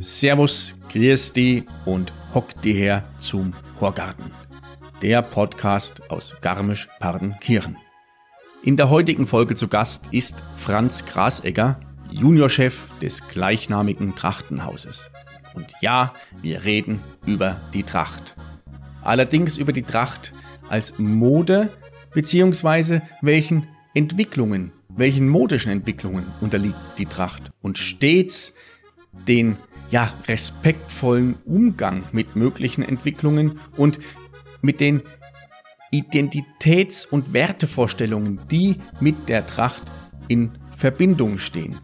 Servus, grüß die und hock die her zum Horgarten. Der Podcast aus Garmisch-Partenkirchen. In der heutigen Folge zu Gast ist Franz Grasegger, Juniorchef des gleichnamigen Trachtenhauses. Und ja, wir reden über die Tracht. Allerdings über die Tracht als Mode beziehungsweise welchen Entwicklungen, welchen modischen Entwicklungen unterliegt die Tracht und stets den ja, respektvollen Umgang mit möglichen Entwicklungen und mit den Identitäts- und Wertevorstellungen, die mit der Tracht in Verbindung stehen.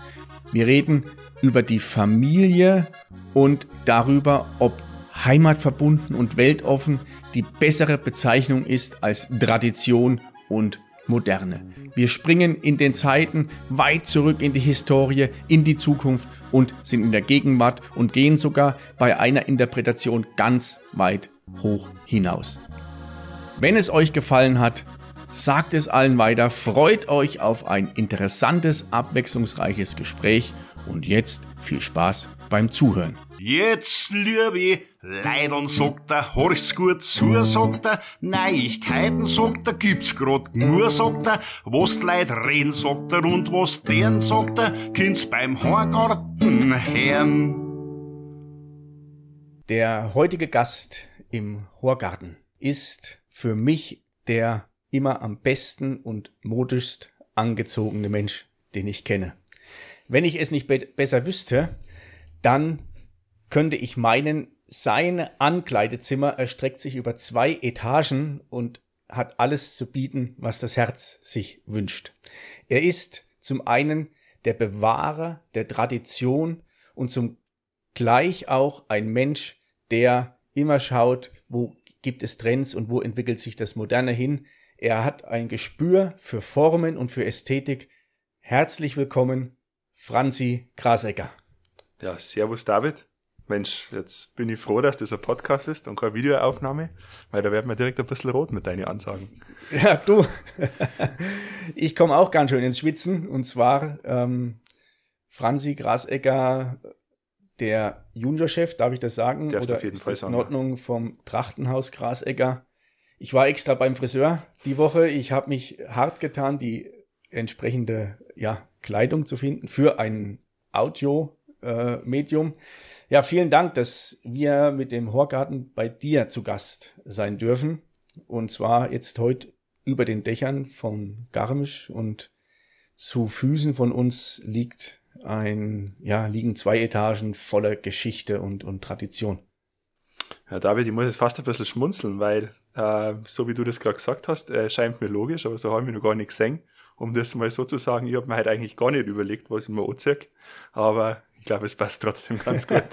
Wir reden über die Familie und darüber, ob heimatverbunden und weltoffen die bessere Bezeichnung ist als Tradition und Moderne. Wir springen in den Zeiten weit zurück in die Historie, in die Zukunft und sind in der Gegenwart und gehen sogar bei einer Interpretation ganz weit hoch hinaus. Wenn es euch gefallen hat, sagt es allen weiter, freut euch auf ein interessantes, abwechslungsreiches Gespräch und jetzt viel Spaß beim Zuhören. Jetzt, liebe Leidern, sagt er, horch's gut zu, sagt er, Neuigkeiten, sagt er, gibt's grad nur, sagt er, was die Leute reden, sagt er, und was deren, sagt er, kind's beim Horgarten hören. Der heutige Gast im Horgarten ist für mich der immer am besten und modischst angezogene Mensch, den ich kenne. Wenn ich es nicht be besser wüsste, dann könnte ich meinen, sein Ankleidezimmer erstreckt sich über zwei Etagen und hat alles zu bieten, was das Herz sich wünscht. Er ist zum einen der Bewahrer der Tradition und zum gleich auch ein Mensch, der immer schaut, wo gibt es Trends und wo entwickelt sich das Moderne hin. Er hat ein Gespür für Formen und für Ästhetik. Herzlich willkommen, Franzi Grasecker. Ja, servus David. Mensch, jetzt bin ich froh, dass das ein Podcast ist und keine Videoaufnahme, weil da wird man direkt ein bisschen rot mit deinen Ansagen. Ja, du. ich komme auch ganz schön ins Schwitzen und zwar ähm, Franzi Grasecker der Juniorchef, darf ich das sagen? Darfst Oder auf jeden ist Fall das sagen, in Ordnung vom Trachtenhaus Grasegger? Ich war extra beim Friseur die Woche. Ich habe mich hart getan, die entsprechende ja, Kleidung zu finden für ein Audio-Medium. ja, vielen Dank, dass wir mit dem Horgarten bei dir zu Gast sein dürfen. Und zwar jetzt heute über den Dächern von Garmisch und zu Füßen von uns liegt ein, ja, liegen zwei Etagen voller Geschichte und, und Tradition. Ja, David, ich muss jetzt fast ein bisschen schmunzeln, weil, äh, so wie du das gerade gesagt hast, äh, scheint mir logisch, aber so habe ich mich noch gar nicht gesehen. Um das mal so zu sagen, ich habe mir halt eigentlich gar nicht überlegt, was ich mir anziehe, aber ich glaube, es passt trotzdem ganz gut.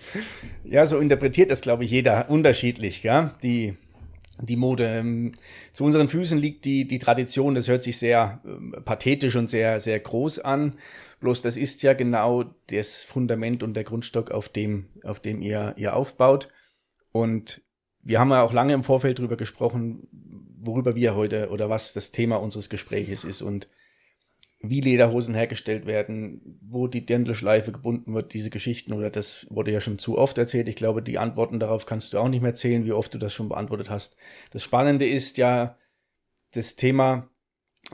ja, so interpretiert das, glaube ich, jeder unterschiedlich, ja, die, die Mode. Ähm, Zu unseren Füßen liegt die, die Tradition, das hört sich sehr ähm, pathetisch und sehr, sehr groß an. Bloß das ist ja genau das Fundament und der Grundstock, auf dem, auf dem ihr, ihr aufbaut. Und wir haben ja auch lange im Vorfeld drüber gesprochen, worüber wir heute oder was das Thema unseres Gespräches ist und wie Lederhosen hergestellt werden, wo die Dirndlschleife gebunden wird, diese Geschichten, oder das wurde ja schon zu oft erzählt. Ich glaube, die Antworten darauf kannst du auch nicht mehr erzählen, wie oft du das schon beantwortet hast. Das Spannende ist ja das Thema,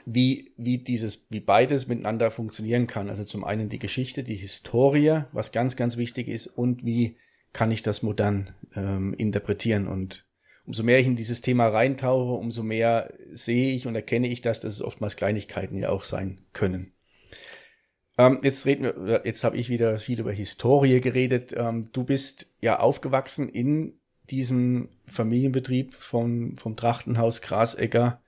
wie, wie dieses, wie beides miteinander funktionieren kann. Also zum einen die Geschichte, die Historie, was ganz, ganz wichtig ist, und wie kann ich das modern ähm, interpretieren und umso mehr ich in dieses Thema reintauche, umso mehr sehe ich und erkenne ich das, dass es oftmals Kleinigkeiten ja auch sein können. Ähm, jetzt reden wir, jetzt habe ich wieder viel über Historie geredet. Ähm, du bist ja aufgewachsen in diesem Familienbetrieb vom, vom Trachtenhaus Grasegger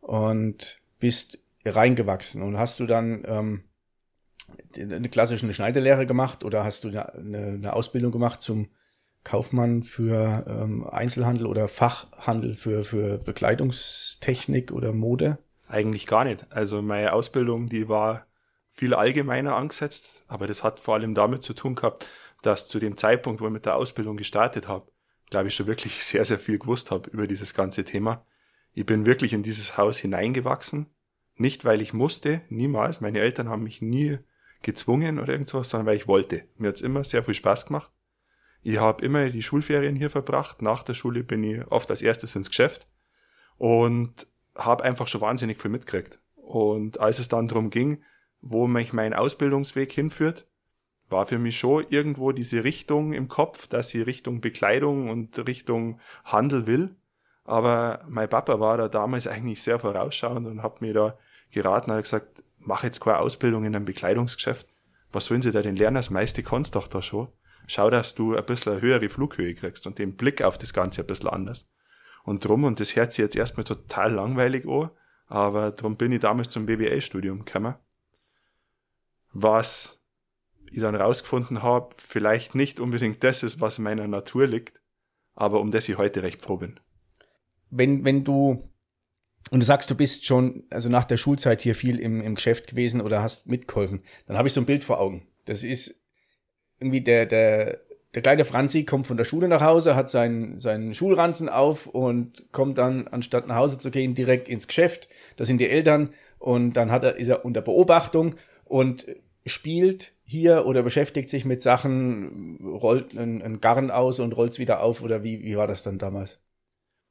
und bist reingewachsen. Und hast du dann ähm, eine klassische Schneiderlehre gemacht oder hast du eine, eine Ausbildung gemacht zum Kaufmann für ähm, Einzelhandel oder Fachhandel für, für Bekleidungstechnik oder Mode? Eigentlich gar nicht. Also meine Ausbildung, die war viel allgemeiner angesetzt, aber das hat vor allem damit zu tun gehabt, dass zu dem Zeitpunkt, wo ich mit der Ausbildung gestartet habe, glaube ich schon wirklich sehr, sehr viel gewusst habe über dieses ganze Thema. Ich bin wirklich in dieses Haus hineingewachsen. Nicht, weil ich musste, niemals. Meine Eltern haben mich nie gezwungen oder irgendwas, sondern weil ich wollte. Mir hat's immer sehr viel Spaß gemacht. Ich habe immer die Schulferien hier verbracht. Nach der Schule bin ich oft als erstes ins Geschäft und habe einfach schon wahnsinnig viel mitgekriegt. Und als es dann darum ging, wo mich mein Ausbildungsweg hinführt, war für mich schon irgendwo diese Richtung im Kopf, dass ich Richtung Bekleidung und Richtung Handel will. Aber mein Papa war da damals eigentlich sehr vorausschauend und hat mir da geraten, hat gesagt, mach jetzt keine Ausbildung in einem Bekleidungsgeschäft. Was sollen sie da denn lernen? Das meiste kannst doch da schon. Schau, dass du ein bisschen eine höhere Flughöhe kriegst und den Blick auf das Ganze ein bisschen anders. Und drum, und das hört sich jetzt erstmal total langweilig an, aber drum bin ich damals zum BWL-Studium gekommen. Was ich dann rausgefunden habe, vielleicht nicht unbedingt das ist, was in meiner Natur liegt, aber um das ich heute recht froh bin wenn, wenn du, und du sagst, du bist schon, also nach der Schulzeit hier viel im, im Geschäft gewesen oder hast mitgeholfen, dann habe ich so ein Bild vor Augen. Das ist irgendwie der, der, der kleine Franzi kommt von der Schule nach Hause, hat seinen, seinen Schulranzen auf und kommt dann, anstatt nach Hause zu gehen, direkt ins Geschäft. Das sind die Eltern und dann hat er, ist er unter Beobachtung und spielt hier oder beschäftigt sich mit Sachen, rollt ein, ein Garn aus und rollt es wieder auf oder wie, wie war das dann damals?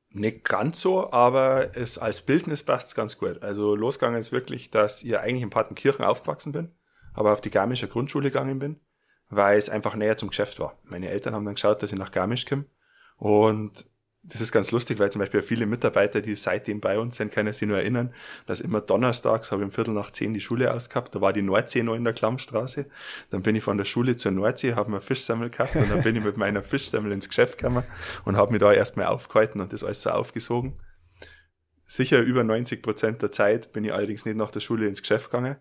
Nicht ganz so, aber es als Bildnis passt ganz gut. Also losgegangen ist wirklich, dass ich eigentlich in Partenkirchen aufgewachsen bin, aber auf die Garmischer Grundschule gegangen bin, weil es einfach näher zum Geschäft war. Meine Eltern haben dann geschaut, dass ich nach Garmisch komme und das ist ganz lustig, weil zum Beispiel viele Mitarbeiter, die seitdem bei uns sind, können sich nur erinnern, dass immer donnerstags habe ich um Viertel nach zehn die Schule ausgehabt. Da war die Nordsee noch in der Klammstraße. Dann bin ich von der Schule zur Nordsee, habe mir Fischsemmel gehabt und dann bin ich mit meiner Fischsemmel ins Geschäft gekommen und habe mich da erstmal aufgehalten und das alles so aufgesogen. Sicher über 90 Prozent der Zeit bin ich allerdings nicht nach der Schule ins Geschäft gegangen,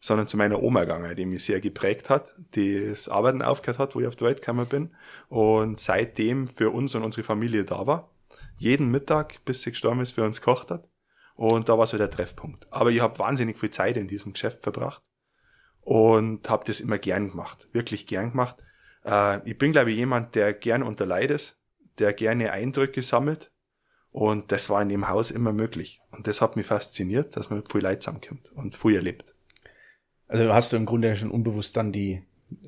sondern zu meiner Oma gegangen, die mich sehr geprägt hat, die das Arbeiten aufgehört hat, wo ich auf die Welt gekommen bin und seitdem für uns und unsere Familie da war. Jeden Mittag, bis sie gestorben ist, für uns gekocht hat. Und da war so der Treffpunkt. Aber ich habe wahnsinnig viel Zeit in diesem Geschäft verbracht und habe das immer gern gemacht, wirklich gern gemacht. Äh, ich bin, glaube ich, jemand, der gern unter Leid ist, der gerne Eindrücke sammelt. Und das war in dem Haus immer möglich. Und das hat mich fasziniert, dass man viel Leid zusammenkommt und viel erlebt. Also hast du im Grunde schon unbewusst dann die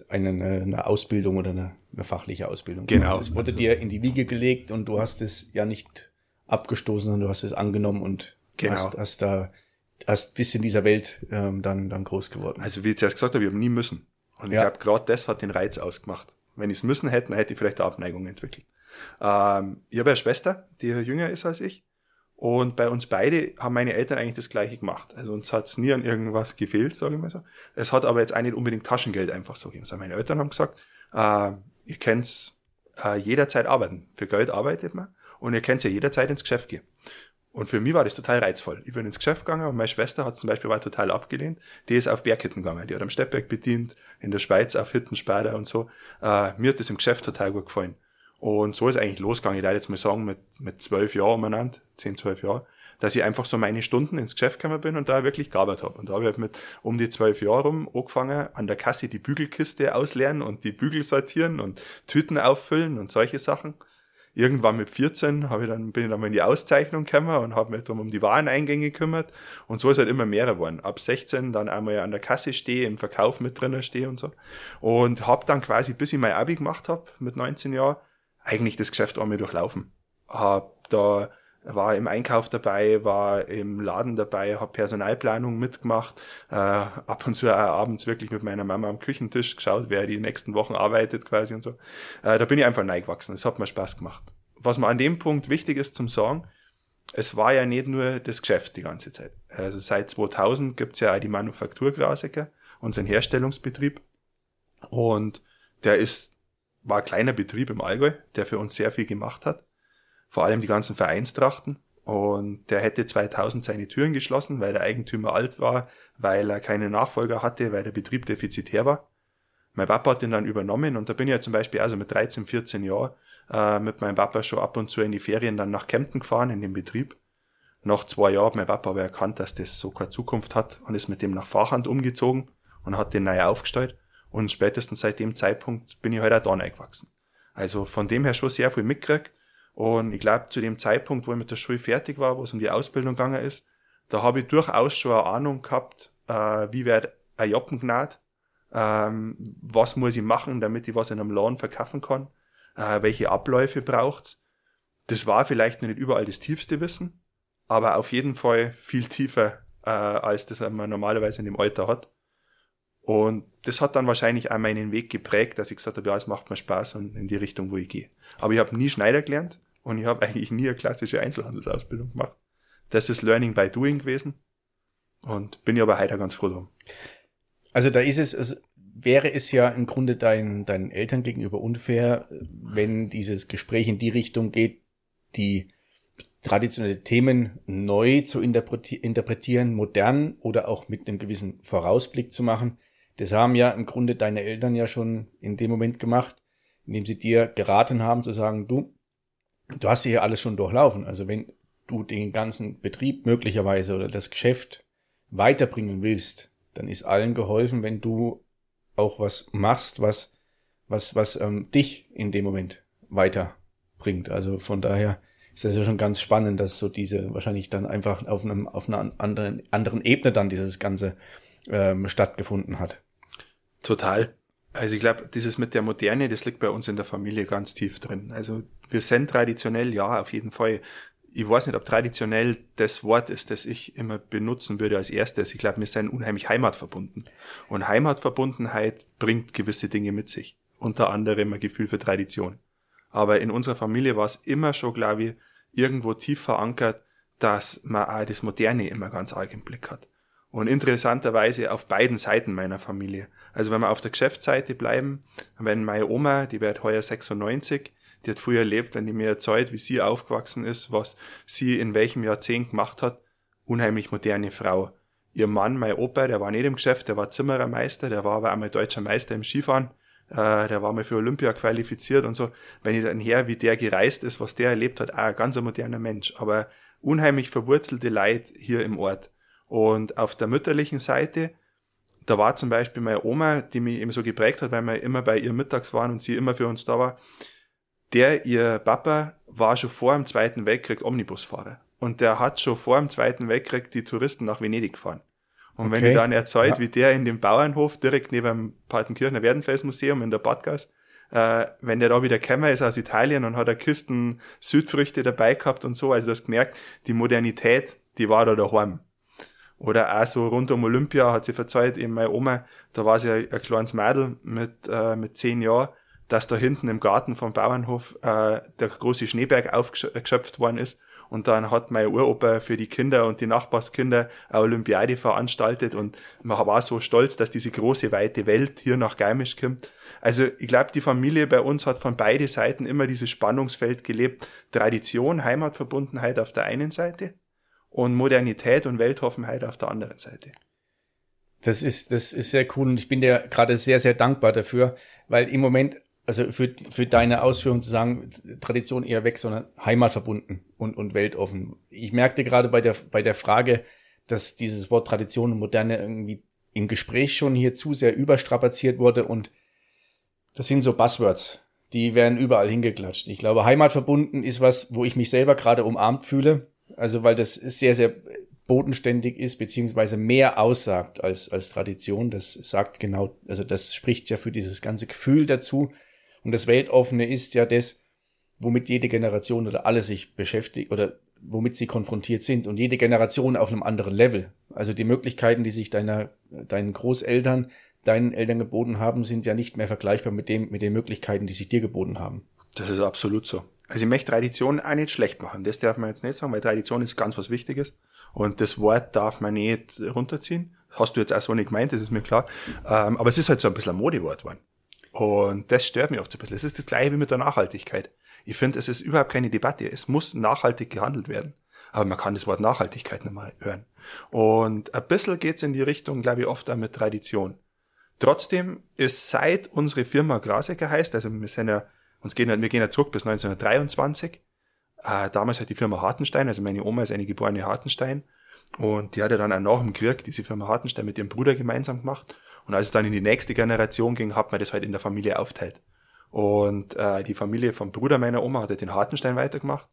eine, eine Ausbildung oder eine, eine fachliche Ausbildung. Genau. Das wurde dir in die Wiege gelegt und du hast es ja nicht abgestoßen, sondern du hast es angenommen und genau. hast, hast da hast bis in dieser Welt ähm, dann dann groß geworden. Also wie ich zuerst gesagt habe, ich habe nie müssen. Und ja. ich glaube, gerade das hat den Reiz ausgemacht. Wenn ich es müssen hätte, hätte ich vielleicht eine Abneigung entwickelt. Ähm, ich habe eine Schwester, die jünger ist als ich. Und bei uns beide haben meine Eltern eigentlich das Gleiche gemacht. Also uns hat es nie an irgendwas gefehlt, sage ich mal so. Es hat aber jetzt auch nicht unbedingt Taschengeld einfach so gegeben. Also meine Eltern haben gesagt, äh, ihr könnt äh, jederzeit arbeiten. Für Geld arbeitet man und ihr könnt ja jederzeit ins Geschäft gehen. Und für mich war das total reizvoll. Ich bin ins Geschäft gegangen und meine Schwester hat zum Beispiel war total abgelehnt. Die ist auf Berghitten gegangen. Die hat am Steppberg bedient, in der Schweiz auf Hittenspader und so. Äh, mir hat das im Geschäft total gut gefallen. Und so ist eigentlich losgegangen. Ich würde jetzt mal sagen, mit, mit zwölf Jahren umeinander, zehn, zwölf Jahre, dass ich einfach so meine Stunden ins Geschäft gekommen bin und da wirklich gearbeitet habe. Und da habe ich halt mit um die zwölf Jahre rum angefangen, an der Kasse die Bügelkiste ausleeren und die Bügel sortieren und Tüten auffüllen und solche Sachen. Irgendwann mit 14 habe ich dann, bin ich dann mal in die Auszeichnung gekommen und habe mich dann um die Wareneingänge gekümmert. Und so ist halt immer mehr geworden. Ab 16 dann einmal an der Kasse stehe, im Verkauf mit drinnen stehe und so. Und habe dann quasi, bis ich mein Abi gemacht habe, mit 19 Jahren, eigentlich das Geschäft einmal durchlaufen. Hab da war im Einkauf dabei, war im Laden dabei, habe Personalplanung mitgemacht, äh, ab und zu auch abends wirklich mit meiner Mama am Küchentisch geschaut, wer die nächsten Wochen arbeitet quasi und so. Äh, da bin ich einfach neigewachsen. Es hat mir Spaß gemacht. Was mir an dem Punkt wichtig ist zum Sagen, es war ja nicht nur das Geschäft die ganze Zeit. Also seit 2000 gibt's ja auch die Manufaktur Grasecker, unseren Herstellungsbetrieb. Und der ist war ein kleiner Betrieb im Allgäu, der für uns sehr viel gemacht hat. Vor allem die ganzen Vereinstrachten. Und der hätte 2000 seine Türen geschlossen, weil der Eigentümer alt war, weil er keine Nachfolger hatte, weil der Betrieb defizitär war. Mein Papa hat ihn dann übernommen und da bin ich ja zum Beispiel also mit 13, 14 Jahren äh, mit meinem Papa schon ab und zu in die Ferien dann nach Kempten gefahren in den Betrieb. Nach zwei Jahren hat mein Papa aber erkannt, dass das so keine Zukunft hat und ist mit dem nach Fahrhand umgezogen und hat den neu aufgestellt. Und spätestens seit dem Zeitpunkt bin ich halt auch da reingewachsen. Also von dem her schon sehr viel mitgekriegt. Und ich glaube, zu dem Zeitpunkt, wo ich mit der Schule fertig war, wo es um die Ausbildung gegangen ist, da habe ich durchaus schon eine Ahnung gehabt, äh, wie wird ein Joppen gnad, ähm, was muss ich machen, damit ich was in einem Laden verkaufen kann, äh, welche Abläufe braucht's. Das war vielleicht noch nicht überall das tiefste Wissen, aber auf jeden Fall viel tiefer, äh, als das man normalerweise in dem Alter hat. Und das hat dann wahrscheinlich auch meinen Weg geprägt, dass ich gesagt habe, ja, es macht mir Spaß und in die Richtung, wo ich gehe. Aber ich habe nie Schneider gelernt und ich habe eigentlich nie eine klassische Einzelhandelsausbildung gemacht. Das ist Learning by Doing gewesen und bin ich aber heute ganz froh drum. Also da ist es, es wäre es ja im Grunde dein, deinen Eltern gegenüber unfair, wenn dieses Gespräch in die Richtung geht, die traditionelle Themen neu zu interpretieren, modern oder auch mit einem gewissen Vorausblick zu machen. Das haben ja im Grunde deine Eltern ja schon in dem Moment gemacht, indem sie dir geraten haben zu sagen, du, du hast hier alles schon durchlaufen. Also wenn du den ganzen Betrieb möglicherweise oder das Geschäft weiterbringen willst, dann ist allen geholfen, wenn du auch was machst, was, was, was ähm, dich in dem Moment weiterbringt. Also von daher ist das ja schon ganz spannend, dass so diese wahrscheinlich dann einfach auf einem auf einer anderen anderen Ebene dann dieses ganze ähm, stattgefunden hat. Total. Also ich glaube, dieses mit der Moderne, das liegt bei uns in der Familie ganz tief drin. Also wir sind traditionell, ja, auf jeden Fall. Ich weiß nicht, ob traditionell das Wort ist, das ich immer benutzen würde als erstes. Ich glaube, wir sind unheimlich heimatverbunden. Und Heimatverbundenheit bringt gewisse Dinge mit sich. Unter anderem ein Gefühl für Tradition. Aber in unserer Familie war es immer schon, glaube ich, irgendwo tief verankert, dass man auch das Moderne immer ganz arg im Blick hat. Und interessanterweise auf beiden Seiten meiner Familie. Also wenn wir auf der Geschäftsseite bleiben, wenn meine Oma, die wird heuer 96, die hat früher erlebt, wenn die mir erzählt, wie sie aufgewachsen ist, was sie in welchem Jahrzehnt gemacht hat, unheimlich moderne Frau. Ihr Mann, mein Opa, der war nicht im Geschäft, der war Zimmerermeister, der war aber einmal deutscher Meister im Skifahren, äh, der war mal für Olympia qualifiziert und so. Wenn ich dann her, wie der gereist ist, was der erlebt hat, ein ganz moderner Mensch, aber unheimlich verwurzelte Leid hier im Ort. Und auf der mütterlichen Seite, da war zum Beispiel meine Oma, die mich eben so geprägt hat, weil wir immer bei ihr mittags waren und sie immer für uns da war. Der, ihr Papa, war schon vor dem Zweiten Weltkrieg Omnibusfahrer. Und der hat schon vor dem Zweiten Weltkrieg die Touristen nach Venedig gefahren. Und okay. wenn ich dann erzählt, ja. wie der in dem Bauernhof direkt neben dem Partenkirchener Werdenfelsmuseum in der Badgas, äh, wenn der da wieder gekommen ist aus Italien und hat eine Kisten Südfrüchte dabei gehabt und so, also du hast gemerkt, die Modernität, die war da daheim. Oder auch so rund um Olympia hat sie verzeiht, eben meine Oma, da war sie ein, ein kleines Mädel mit, äh, mit zehn Jahren, dass da hinten im Garten vom Bauernhof äh, der große Schneeberg aufgeschöpft worden ist. Und dann hat mein Uropa für die Kinder und die Nachbarskinder eine Olympiade veranstaltet und man war so stolz, dass diese große, weite Welt hier nach Geimisch kommt. Also ich glaube, die Familie bei uns hat von beide Seiten immer dieses Spannungsfeld gelebt. Tradition, Heimatverbundenheit auf der einen Seite und Modernität und Weltoffenheit auf der anderen Seite. Das ist, das ist sehr cool und ich bin dir gerade sehr, sehr dankbar dafür, weil im Moment, also für, für deine Ausführung zu sagen, Tradition eher weg, sondern heimatverbunden und, und weltoffen. Ich merkte gerade bei der, bei der Frage, dass dieses Wort Tradition und Moderne irgendwie im Gespräch schon hier zu sehr überstrapaziert wurde und das sind so Buzzwords. Die werden überall hingeklatscht. Ich glaube, heimatverbunden ist was, wo ich mich selber gerade umarmt fühle also weil das sehr, sehr bodenständig ist, beziehungsweise mehr aussagt als, als Tradition. Das sagt genau, also das spricht ja für dieses ganze Gefühl dazu. Und das Weltoffene ist ja das, womit jede Generation oder alle sich beschäftigt oder womit sie konfrontiert sind und jede Generation auf einem anderen Level. Also die Möglichkeiten, die sich deiner, deinen Großeltern, deinen Eltern geboten haben, sind ja nicht mehr vergleichbar mit dem, mit den Möglichkeiten, die sich dir geboten haben. Das ist absolut so. Also ich möchte Tradition auch nicht schlecht machen. Das darf man jetzt nicht sagen, weil Tradition ist ganz was Wichtiges. Und das Wort darf man nicht runterziehen. Hast du jetzt auch so nicht gemeint, das ist mir klar. Ähm, aber es ist halt so ein bisschen ein Modewort geworden. Und das stört mich oft so ein bisschen. Es ist das gleiche wie mit der Nachhaltigkeit. Ich finde, es ist überhaupt keine Debatte. Es muss nachhaltig gehandelt werden. Aber man kann das Wort Nachhaltigkeit nicht mal hören. Und ein bisschen geht's in die Richtung, glaube ich, oft auch mit Tradition. Trotzdem ist seit unsere Firma Grasecker heißt, also wir sind ja uns gehen, wir gehen ja zurück bis 1923. Äh, damals hat die Firma Hartenstein, also meine Oma ist eine geborene Hartenstein. Und die hat er dann auch nach dem Krieg, diese Firma Hartenstein, mit ihrem Bruder gemeinsam gemacht. Und als es dann in die nächste Generation ging, hat man das halt in der Familie aufteilt. Und äh, die Familie vom Bruder meiner Oma hat halt den Hartenstein weitergemacht.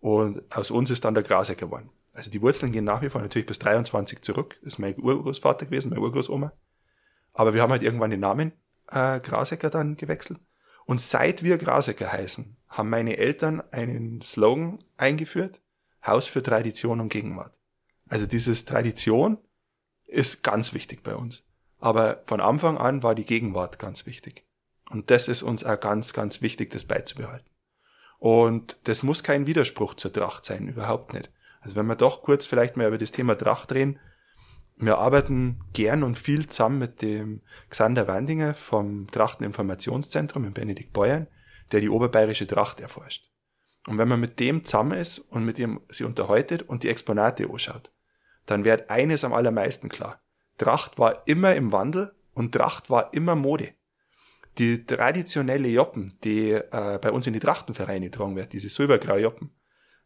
Und aus uns ist dann der Grasecker geworden. Also die Wurzeln gehen nach wie vor natürlich bis 23 zurück. Das ist mein Urgroßvater gewesen, meine Urgroßoma. Aber wir haben halt irgendwann den Namen äh, Grasecker dann gewechselt. Und seit wir Grasecker heißen, haben meine Eltern einen Slogan eingeführt. Haus für Tradition und Gegenwart. Also dieses Tradition ist ganz wichtig bei uns. Aber von Anfang an war die Gegenwart ganz wichtig. Und das ist uns auch ganz, ganz wichtig, das beizubehalten. Und das muss kein Widerspruch zur Tracht sein, überhaupt nicht. Also wenn wir doch kurz vielleicht mal über das Thema Tracht reden, wir arbeiten gern und viel zusammen mit dem Xander Wandinger vom Trachteninformationszentrum in Benedikt Beuern, der die oberbayerische Tracht erforscht. Und wenn man mit dem zusammen ist und mit ihm sie unterhaltet und die Exponate anschaut, dann wird eines am allermeisten klar. Tracht war immer im Wandel und Tracht war immer Mode. Die traditionelle Joppen, die äh, bei uns in die Trachtenvereine getragen wird, diese silbergraue Joppen,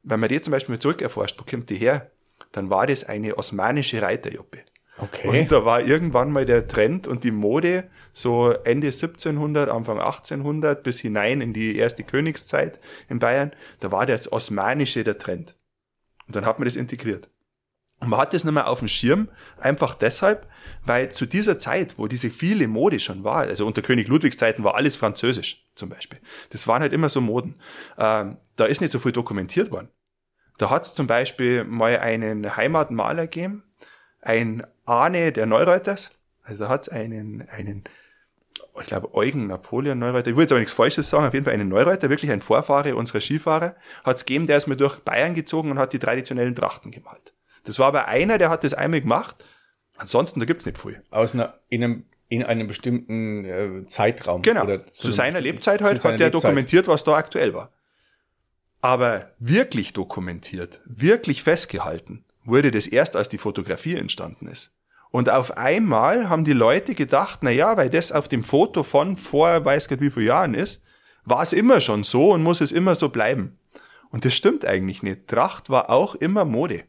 wenn man die zum Beispiel zurückerforscht, wo kommt die her? Dann war das eine osmanische Reiterjoppe. Okay. Und da war irgendwann mal der Trend und die Mode, so Ende 1700, Anfang 1800 bis hinein in die erste Königszeit in Bayern, da war das Osmanische der Trend. Und dann hat man das integriert. Und man hat das nicht mehr auf dem Schirm, einfach deshalb, weil zu dieser Zeit, wo diese viele Mode schon war, also unter König Ludwigs Zeiten war alles französisch zum Beispiel. Das waren halt immer so Moden. Ähm, da ist nicht so viel dokumentiert worden. Da hat es zum Beispiel mal einen Heimatmaler gegeben, ein Arne der Neureuters. Also da hat es einen, einen, ich glaube, Eugen Napoleon Neureuter. Ich will jetzt aber nichts Falsches sagen, auf jeden Fall einen Neureuter, wirklich ein Vorfahre unserer Skifahrer, hat es gegeben, der ist mir durch Bayern gezogen und hat die traditionellen Trachten gemalt. Das war aber einer, der hat das einmal gemacht. Ansonsten, da gibt's nicht viel. Aus einer, in einem in einem bestimmten äh, Zeitraum. Genau. Zu, zu seiner Lebzeit halt hat der Lebzeit. dokumentiert, was da aktuell war. Aber wirklich dokumentiert, wirklich festgehalten, wurde das erst, als die Fotografie entstanden ist. Und auf einmal haben die Leute gedacht, na ja, weil das auf dem Foto von vor weiß Gott wie viel Jahren ist, war es immer schon so und muss es immer so bleiben. Und das stimmt eigentlich nicht. Tracht war auch immer Mode.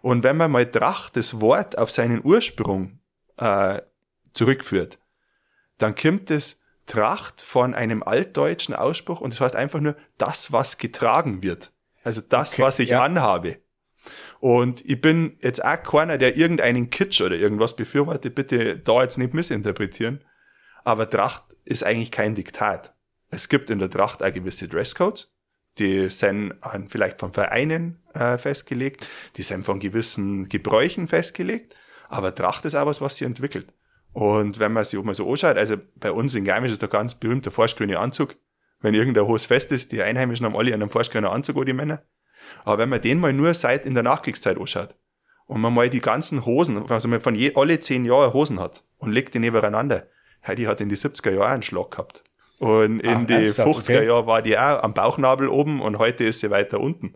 Und wenn man mal Tracht, das Wort, auf seinen Ursprung äh, zurückführt, dann kommt es Tracht von einem altdeutschen Ausspruch und das heißt einfach nur das, was getragen wird. Also das, okay, was ich ja. anhabe. Und ich bin jetzt auch keiner, der irgendeinen Kitsch oder irgendwas befürwortet, bitte da jetzt nicht missinterpretieren. Aber Tracht ist eigentlich kein Diktat. Es gibt in der Tracht auch gewisse Dresscodes, die sind vielleicht von Vereinen äh, festgelegt, die sind von gewissen Gebräuchen festgelegt, aber Tracht ist auch was, was sie entwickelt. Und wenn man sich auch mal so anschaut, also bei uns in Garmisch ist der ganz berühmte forschgrüne Anzug. Wenn irgendein hohes Fest ist, die Einheimischen haben alle einen forschgrünen Anzug, auch die Männer. Aber wenn man den mal nur seit in der Nachkriegszeit anschaut und man mal die ganzen Hosen, also man von je, alle zehn Jahre Hosen hat und legt die nebeneinander, die hat in die 70er Jahre einen Schlag gehabt. Und in Ach, die 50er okay. Jahre war die auch am Bauchnabel oben und heute ist sie weiter unten.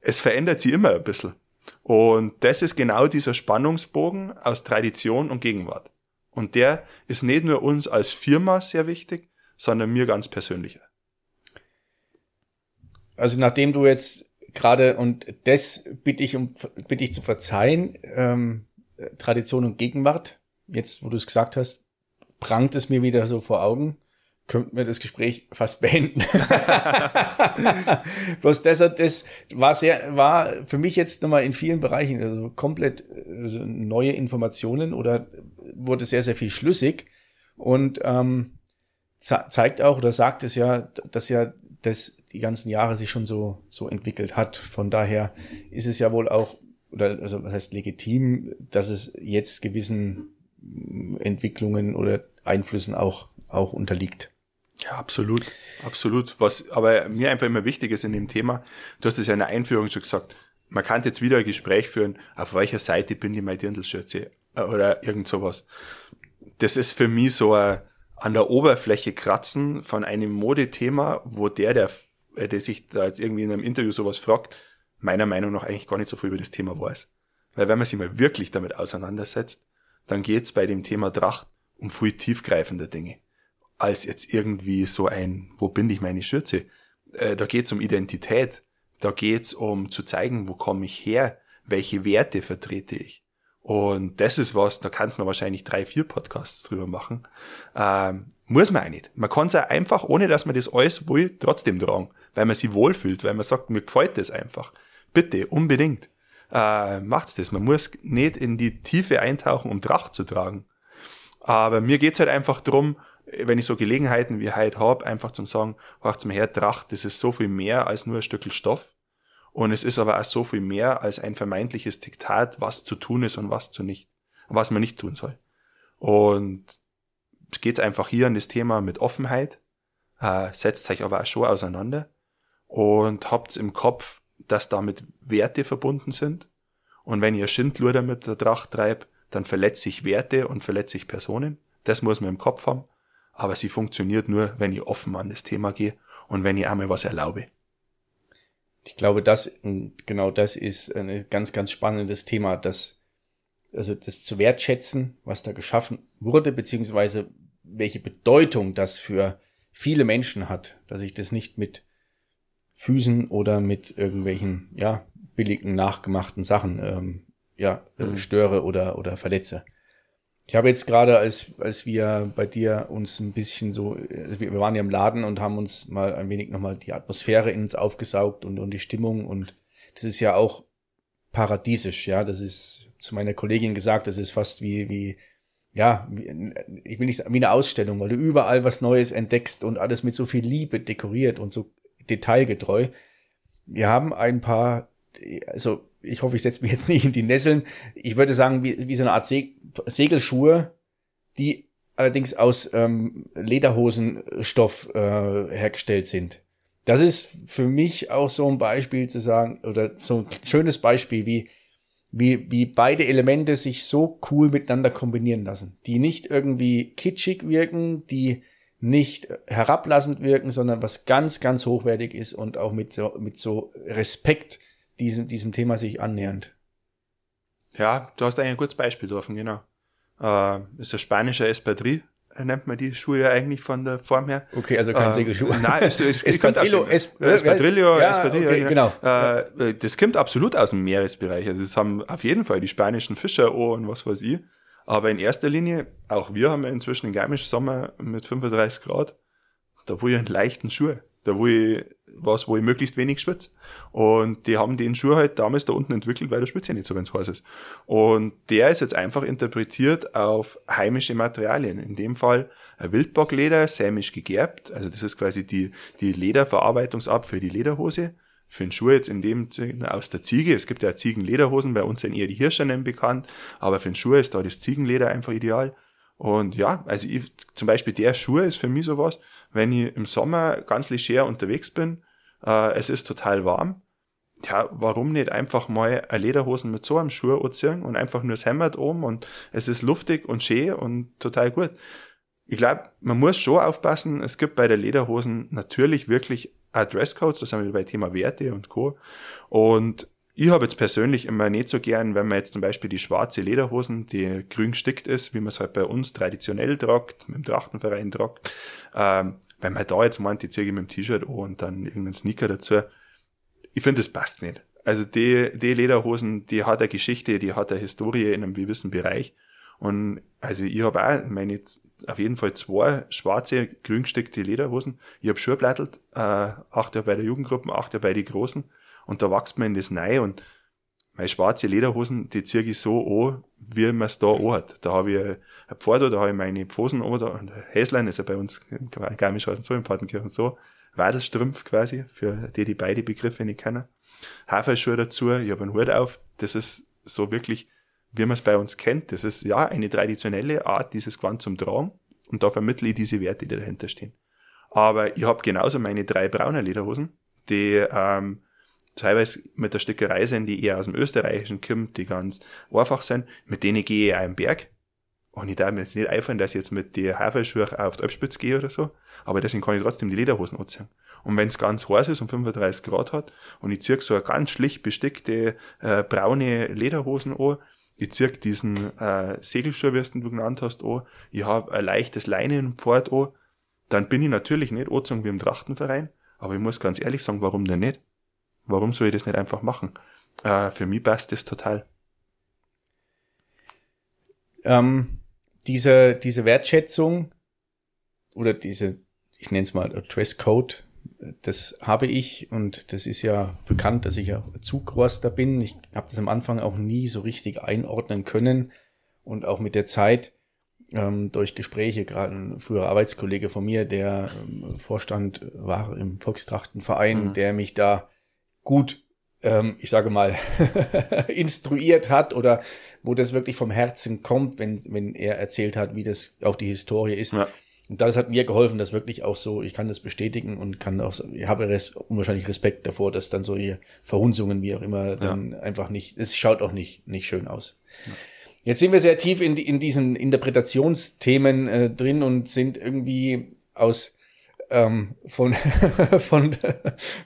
Es verändert sie immer ein bisschen. Und das ist genau dieser Spannungsbogen aus Tradition und Gegenwart. Und der ist nicht nur uns als Firma sehr wichtig, sondern mir ganz persönlich. Also nachdem du jetzt gerade, und das bitte ich, um, bitte ich zu verzeihen, ähm, Tradition und Gegenwart, jetzt wo du es gesagt hast, prangt es mir wieder so vor Augen könnten wir das Gespräch fast beenden. Bloß deshalb, das war sehr, war für mich jetzt nochmal in vielen Bereichen also komplett also neue Informationen oder wurde sehr, sehr viel schlüssig und ähm, zeigt auch oder sagt es ja, dass ja das die ganzen Jahre sich schon so, so entwickelt hat. Von daher ist es ja wohl auch, oder also was heißt legitim, dass es jetzt gewissen Entwicklungen oder Einflüssen auch, auch unterliegt. Ja, absolut, absolut. Was aber mir einfach immer wichtig ist in dem Thema, du hast es ja in der Einführung schon gesagt, man kann jetzt wieder ein Gespräch führen, auf welcher Seite bin ich mein Dirndlschürze oder irgend sowas. Das ist für mich so ein an der Oberfläche kratzen von einem Modethema, wo der, der, äh, der sich da jetzt irgendwie in einem Interview sowas fragt, meiner Meinung nach eigentlich gar nicht so viel über das Thema weiß. Weil wenn man sich mal wirklich damit auseinandersetzt, dann geht's bei dem Thema Tracht um viel tiefgreifende Dinge als jetzt irgendwie so ein, wo bin ich meine Schürze? Äh, da geht's um Identität. Da geht's um zu zeigen, wo komme ich her? welche Werte vertrete ich. Und das ist was, da kann man wahrscheinlich drei, vier Podcasts drüber machen. Ähm, muss man auch nicht. Man kann es auch einfach, ohne dass man das alles will, trotzdem tragen, weil man sich wohlfühlt, weil man sagt, mir gefällt das einfach. Bitte, unbedingt. Äh, macht's das. Man muss nicht in die Tiefe eintauchen, um Tracht zu tragen. Aber mir geht's halt einfach drum, wenn ich so Gelegenheiten wie heute hab, einfach zum sagen, hört zum her, Tracht, das ist so viel mehr als nur ein Stückel Stoff. Und es ist aber auch so viel mehr als ein vermeintliches Diktat, was zu tun ist und was zu nicht, was man nicht tun soll. Und es geht einfach hier an das Thema mit Offenheit, äh, setzt euch aber auch schon auseinander und habt's im Kopf, dass damit Werte verbunden sind. Und wenn ihr Schindluder mit der Tracht treibt, dann verletzt sich Werte und verletzt sich Personen. Das muss man im Kopf haben. Aber sie funktioniert nur, wenn ich offen an das Thema gehe und wenn ich einmal was erlaube. Ich glaube, das, genau das ist ein ganz, ganz spannendes Thema, das, also das zu wertschätzen, was da geschaffen wurde, beziehungsweise welche Bedeutung das für viele Menschen hat, dass ich das nicht mit Füßen oder mit irgendwelchen, ja, billigen, nachgemachten Sachen, ähm, ja, mhm. störe oder, oder verletze. Ich habe jetzt gerade, als, als wir bei dir uns ein bisschen so, also wir waren ja im Laden und haben uns mal ein wenig nochmal die Atmosphäre in uns aufgesaugt und, und die Stimmung und das ist ja auch paradiesisch, ja, das ist zu meiner Kollegin gesagt, das ist fast wie, wie, ja, ich will nicht sagen, wie eine Ausstellung, weil du überall was Neues entdeckst und alles mit so viel Liebe dekoriert und so detailgetreu. Wir haben ein paar, also ich hoffe, ich setze mich jetzt nicht in die Nesseln. Ich würde sagen, wie, wie so eine Art Se Segelschuhe, die allerdings aus ähm, Lederhosenstoff äh, hergestellt sind. Das ist für mich auch so ein Beispiel zu sagen, oder so ein schönes Beispiel, wie, wie, wie beide Elemente sich so cool miteinander kombinieren lassen. Die nicht irgendwie kitschig wirken, die nicht herablassend wirken, sondern was ganz, ganz hochwertig ist und auch mit so, mit so Respekt diesem, diesem Thema sich annähernd. Ja, du hast eigentlich ein gutes Beispiel getroffen, genau. Äh, ist der spanische Espadrille, nennt man die Schuhe ja eigentlich von der Form her. Okay, also kein äh, Segelschuh. Nein, es, es Espadrillo, es, Espadrillo, ja, Espadrillo, okay, genau. Äh, das kommt absolut aus dem Meeresbereich. Also es haben auf jeden Fall die spanischen Fischer und was weiß ich. Aber in erster Linie, auch wir haben ja inzwischen einen Garmisch Sommer mit 35 Grad. Da wo ich einen leichten Schuh. Da wo ich was, wo ich möglichst wenig schwitze. Und die haben den Schuh halt damals da unten entwickelt, weil der schwitzt ja nicht so, wenn es heiß ist. Und der ist jetzt einfach interpretiert auf heimische Materialien. In dem Fall Wildbockleder, sämisch gegerbt. Also das ist quasi die, die Lederverarbeitungsart für die Lederhose. Für den Schuh jetzt in dem Sinne aus der Ziege. Es gibt ja Ziegenlederhosen, bei uns sind eher die Hirschernen bekannt. Aber für den Schuh ist da das Ziegenleder einfach ideal. Und ja, also ich, zum Beispiel der Schuh ist für mich sowas, wenn ich im Sommer ganz leger unterwegs bin, äh, es ist total warm, ja, warum nicht einfach mal eine Lederhosen mit so einem Schuh anziehen und einfach nur das Hemd oben und es ist luftig und schön und total gut. Ich glaube, man muss schon aufpassen, es gibt bei der Lederhosen natürlich wirklich auch Dresscodes, das haben wir bei Thema Werte und Co. Und ich habe jetzt persönlich immer nicht so gern, wenn man jetzt zum Beispiel die schwarze Lederhosen, die grün gestickt ist, wie man es halt bei uns traditionell tragt, mit dem Trachtenverein tragt, ähm, wenn man da jetzt meint, die ziehe ich mit dem T-Shirt an und dann irgendeinen Sneaker dazu, ich finde, das passt nicht. Also die, die Lederhosen, die hat eine Geschichte, die hat eine Historie in einem gewissen Bereich. Und also ich habe auch meine auf jeden Fall zwei schwarze, grün gestickte Lederhosen. Ich habe blattelt, äh, acht Jahre bei der Jugendgruppe, acht Jahre bei den Großen. Und da wächst man in das rein und meine schwarze Lederhosen, die ziehe ich so an, wie man es da anhat. Da habe ich ein Pferd, da habe ich meine Pfosen an, und Häslein ist ja bei uns in Garmischhausen so, in Partenkirchen so, Wadelstrumpf quasi, für die, die beide Begriffe nicht kennen. Haferschuhe dazu, ich habe einen Hut auf, das ist so wirklich, wie man es bei uns kennt, das ist ja eine traditionelle Art, dieses Gewand zum Tragen, und da vermittle ich diese Werte, die dahinter stehen. Aber ich habe genauso meine drei braunen Lederhosen, die ähm, teilweise mit der Stickerei sind, die eher aus dem Österreichischen kommt, die ganz einfach sind, mit denen gehe ich auch im Berg. Und ich darf mir jetzt nicht einfallen, dass ich jetzt mit den Haferschuhen auf die Alpspitze gehe oder so, aber deswegen kann ich trotzdem die Lederhosen anziehen. Und wenn es ganz heiß ist und 35 Grad hat und ich ziehe so eine ganz schlicht bestickte äh, braune Lederhosen an, ich ziehe diesen äh, Segelschuh, wie du genannt hast, an, ich habe ein leichtes Leinenpfad an, dann bin ich natürlich nicht angezogen wie im Trachtenverein, aber ich muss ganz ehrlich sagen, warum denn nicht? Warum soll ich das nicht einfach machen? äh, für mich passt das total. Ähm, diese, diese Wertschätzung oder diese, ich nenne es mal Dresscode, das habe ich und das ist ja bekannt, dass ich ja Zugroster bin. Ich habe das am Anfang auch nie so richtig einordnen können und auch mit der Zeit ähm, durch Gespräche, gerade ein früherer Arbeitskollege von mir, der ähm, Vorstand war im Volkstrachtenverein, mhm. der mich da gut, ähm, ich sage mal, instruiert hat oder wo das wirklich vom Herzen kommt, wenn, wenn er erzählt hat, wie das auch die Historie ist. Ja. Und das hat mir geholfen, das wirklich auch so, ich kann das bestätigen und kann auch, ich habe res, unwahrscheinlich Respekt davor, dass dann solche Verhunzungen, wie auch immer, dann ja. einfach nicht, es schaut auch nicht, nicht schön aus. Ja. Jetzt sind wir sehr tief in, in diesen Interpretationsthemen äh, drin und sind irgendwie aus ähm, von, von,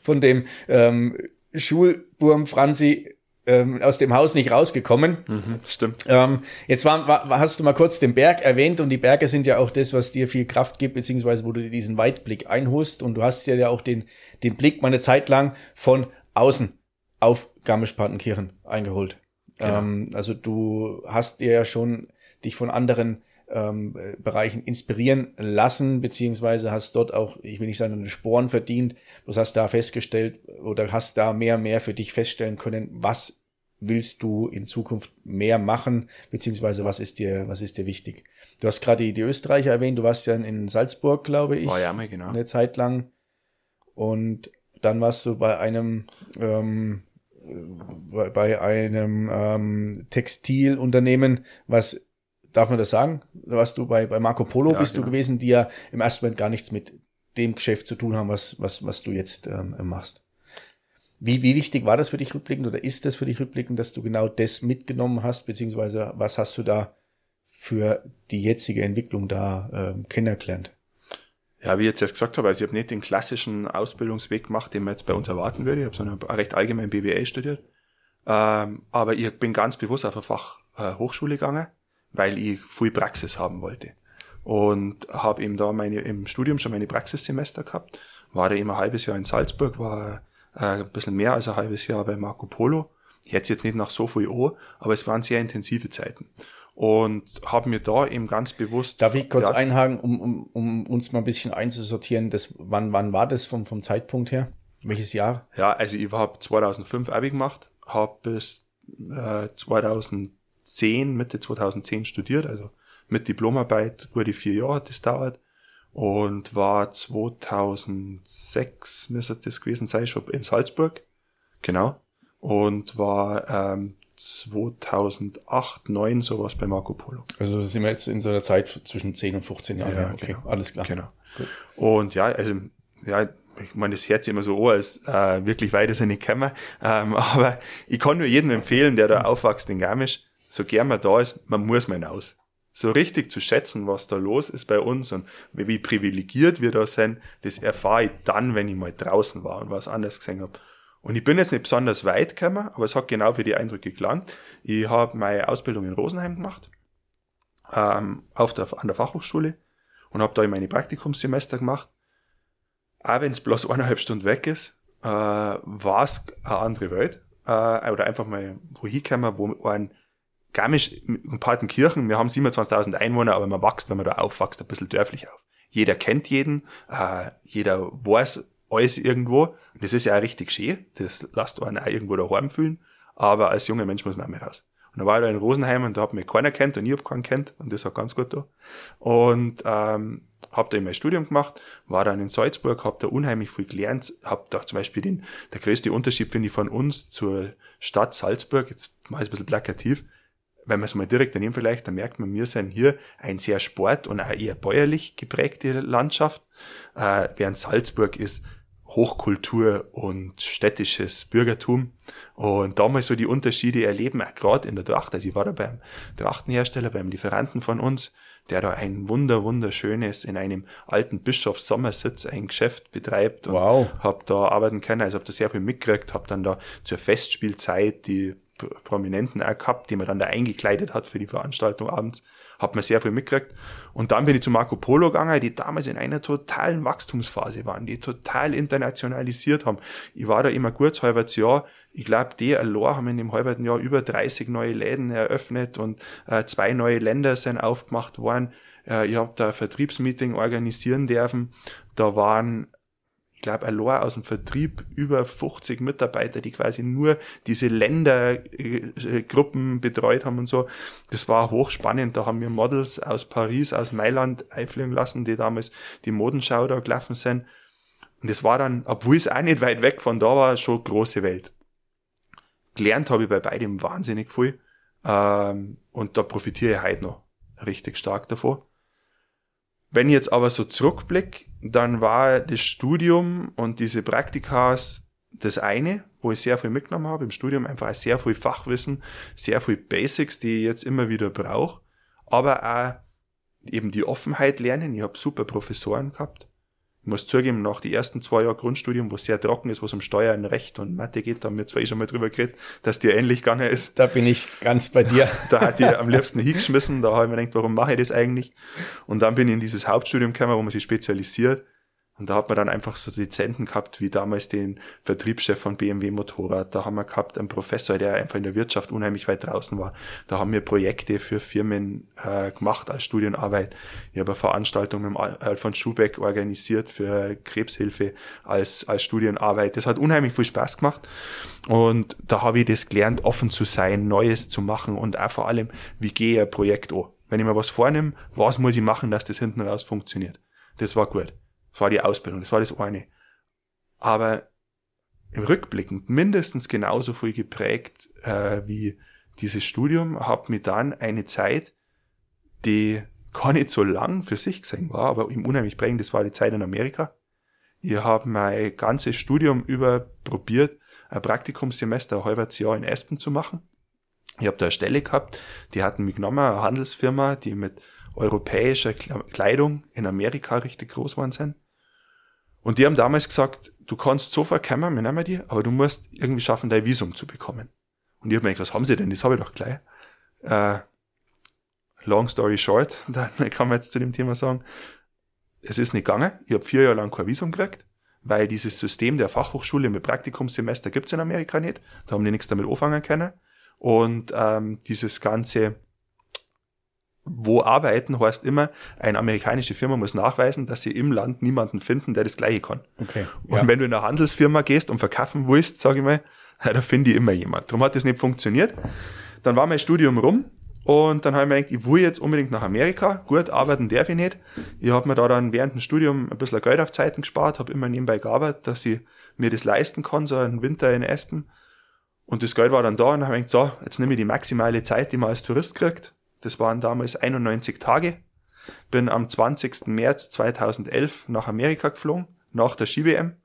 von dem ähm, Schulburm Franzi ähm, aus dem Haus nicht rausgekommen. Mhm, stimmt. Ähm, jetzt war, war, hast du mal kurz den Berg erwähnt und die Berge sind ja auch das, was dir viel Kraft gibt, beziehungsweise wo du dir diesen Weitblick einholst und du hast ja, auch den, den Blick mal eine Zeit lang von außen auf Garmisch-Partenkirchen eingeholt. Genau. Ähm, also du hast dir ja schon dich von anderen ähm, Bereichen inspirieren lassen, beziehungsweise hast dort auch, ich will nicht sagen, eine Sporen verdient, du hast da festgestellt oder hast da mehr, mehr für dich feststellen können, was willst du in Zukunft mehr machen, beziehungsweise was ist dir, was ist dir wichtig? Du hast gerade die, die Österreicher erwähnt, du warst ja in Salzburg, glaube ich. War ja mal, genau. Eine Zeit lang. Und dann warst du bei einem, ähm, bei einem ähm, Textilunternehmen, was darf man das sagen? Warst du bei, bei Marco Polo ja, bist genau. du gewesen, die ja im ersten Moment gar nichts mit dem Geschäft zu tun haben, was, was, was du jetzt ähm, machst. Wie, wie wichtig war das für dich rückblickend oder ist das für dich rückblickend, dass du genau das mitgenommen hast, beziehungsweise was hast du da für die jetzige Entwicklung da ähm, kennengelernt? Ja, wie ich jetzt erst gesagt habe, also ich habe nicht den klassischen Ausbildungsweg gemacht, den man jetzt bei uns erwarten würde. Ich habe so eine recht allgemein BWA studiert. Ähm, aber ich bin ganz bewusst auf eine Fachhochschule äh, gegangen weil ich viel Praxis haben wollte. Und habe eben da meine, im Studium schon meine Praxissemester gehabt. War da immer ein halbes Jahr in Salzburg, war äh, ein bisschen mehr als ein halbes Jahr bei Marco Polo. Ich hätte jetzt nicht nach so viel an, aber es waren sehr intensive Zeiten. Und habe mir da eben ganz bewusst. Darf ich kurz ja, einhaken, um, um, um uns mal ein bisschen einzusortieren, das, wann, wann war das vom, vom Zeitpunkt her? Welches Jahr? Ja, also ich habe 2005 Abi gemacht, habe bis äh, 2000 2010, Mitte 2010 studiert, also mit Diplomarbeit, gute vier Jahre hat das dauert und war 2006, müsste das gewesen sein, schon in Salzburg, genau, und war ähm, 2008, 9 sowas bei Marco Polo. Also sind wir jetzt in so einer Zeit zwischen 10 und 15 Jahren. Ja, okay, genau. alles klar. Genau. Gut. Und ja, also ja, ich meine, das sich immer so an, als äh, wirklich weiter sind nicht gekommen. Ähm, aber ich kann nur jedem empfehlen, der da aufwächst in Garmisch, so gern man da ist, man muss mal hinaus. So richtig zu schätzen, was da los ist bei uns und wie privilegiert wir da sind, das erfahre ich dann, wenn ich mal draußen war und was anderes gesehen habe. Und ich bin jetzt nicht besonders weit gekommen, aber es hat genau für die Eindrücke gelangt. Ich habe meine Ausbildung in Rosenheim gemacht, ähm, auf der, an der Fachhochschule und habe da meine Praktikumssemester gemacht. Auch wenn es bloß eineinhalb Stunden weg ist, äh, war es eine andere Welt. Äh, oder einfach mal wohin kommen, wo ein Garmisch in Partenkirchen, wir haben 27.000 Einwohner, aber man wächst, wenn man da aufwächst, ein bisschen dörflich auf. Jeder kennt jeden, äh, jeder weiß alles irgendwo. Und das ist ja auch richtig schön. Das lässt einen auch irgendwo daheim fühlen. Aber als junger Mensch muss man auch mit raus. Und dann war ich da in Rosenheim und da hat mich keiner kennt und ich hab keinen kennt und das hat ganz gut da. Und ähm, habe da mein Studium gemacht, war dann in Salzburg, habe da unheimlich viel gelernt, habe da zum Beispiel den, der größte Unterschied finde ich von uns zur Stadt Salzburg, jetzt mal ein bisschen plakativ, wenn man es mal direkt daneben vielleicht, dann merkt man, wir sind hier ein sehr sport- und auch eher bäuerlich geprägte Landschaft, äh, während Salzburg ist Hochkultur und städtisches Bürgertum. Und da mal so die Unterschiede erleben, auch gerade in der Tracht. Also ich war da beim Trachtenhersteller, beim Lieferanten von uns, der da ein wunder, wunderschönes in einem alten Bischofs Sommersitz ein Geschäft betreibt. Und wow. hab da arbeiten können, also hab da sehr viel mitgekriegt, hab dann da zur Festspielzeit die Prominenten auch gehabt, die man dann da eingekleidet hat für die Veranstaltung abends. hat man sehr viel mitgekriegt. Und dann bin ich zu Marco Polo gegangen, die damals in einer totalen Wachstumsphase waren, die total internationalisiert haben. Ich war da immer kurz, halbes Jahr. Ich glaube, die allein haben in dem halben Jahr über 30 neue Läden eröffnet und äh, zwei neue Länder sind aufgemacht worden. Äh, ich habe da ein Vertriebsmeeting organisieren dürfen. Da waren ich glaube, allein aus dem Vertrieb über 50 Mitarbeiter, die quasi nur diese Ländergruppen betreut haben und so. Das war hochspannend. Da haben wir Models aus Paris, aus Mailand einfliegen lassen, die damals die Modenschau da gelaufen sind. Und das war dann, obwohl es auch nicht weit weg von da war, schon große Welt. Gelernt habe ich bei beidem wahnsinnig viel. Ähm, und da profitiere ich heute noch richtig stark davon. Wenn ich jetzt aber so zurückblicke, dann war das Studium und diese Praktikas das eine, wo ich sehr viel mitgenommen habe. Im Studium einfach sehr viel Fachwissen, sehr viel Basics, die ich jetzt immer wieder brauche. Aber auch eben die Offenheit lernen. Ich habe super Professoren gehabt. Ich muss zugeben, nach die ersten zwei Jahre Grundstudium, wo es sehr trocken ist, wo es um Steuern, Recht und Mathe geht, da haben wir zwar eh schon mal drüber geredet, dass dir ähnlich gegangen ist. Da bin ich ganz bei dir. da hat die am liebsten hingeschmissen, da habe ich mir gedacht, warum mache ich das eigentlich? Und dann bin ich in dieses Hauptstudium gekommen, wo man sich spezialisiert und da hat man dann einfach so Dozenten gehabt, wie damals den Vertriebschef von BMW Motorrad. Da haben wir gehabt einen Professor, der einfach in der Wirtschaft unheimlich weit draußen war. Da haben wir Projekte für Firmen äh, gemacht als Studienarbeit. Ich habe eine Veranstaltung mit Alfons Schubeck organisiert für Krebshilfe als, als Studienarbeit. Das hat unheimlich viel Spaß gemacht. Und da habe ich das gelernt, offen zu sein, Neues zu machen und auch vor allem, wie gehe ich ein Projekt an? Wenn ich mir was vornehme, was muss ich machen, dass das hinten raus funktioniert? Das war gut. Das war die Ausbildung, das war das eine. Aber im Rückblickend mindestens genauso viel geprägt äh, wie dieses Studium, hat mir dann eine Zeit, die gar nicht so lang für sich gesehen war, aber im unheimlich prägend, das war die Zeit in Amerika. Ich habe mein ganzes Studium über probiert, ein Praktikumssemester, ein halbes Jahr in Aspen zu machen. Ich habe da eine Stelle gehabt, die hatten mich genommen, eine Handelsfirma, die mit europäischer Kleidung in Amerika richtig groß waren sind. Und die haben damals gesagt, du kannst sofort kommen, wir nehmen die, aber du musst irgendwie schaffen, dein Visum zu bekommen. Und ich habe mir gedacht, was haben sie denn? Das habe ich doch gleich. Äh, long story short, dann kann man jetzt zu dem Thema sagen, es ist nicht gegangen. Ich habe vier Jahre lang kein Visum gekriegt, weil dieses System der Fachhochschule mit Praktikumssemester gibt's in Amerika nicht. Da haben die nichts damit anfangen können. Und ähm, dieses ganze wo arbeiten, heißt immer, eine amerikanische Firma muss nachweisen, dass sie im Land niemanden finden, der das Gleiche kann. Okay. Und ja. wenn du in eine Handelsfirma gehst und verkaufen willst, sage ich mal, da finde ich immer jemand. Darum hat das nicht funktioniert. Dann war mein Studium rum und dann habe ich mir gedacht, ich will jetzt unbedingt nach Amerika. Gut, arbeiten darf ich nicht. Ich habe mir da dann während dem Studium ein bisschen Geld auf Zeiten gespart, habe immer nebenbei gearbeitet, dass ich mir das leisten kann, so einen Winter in Espen. Und das Geld war dann da und dann habe ich gedacht, so, jetzt nehme ich die maximale Zeit, die man als Tourist kriegt das waren damals 91 Tage. Bin am 20. März 2011 nach Amerika geflogen, nach der Ski-WM,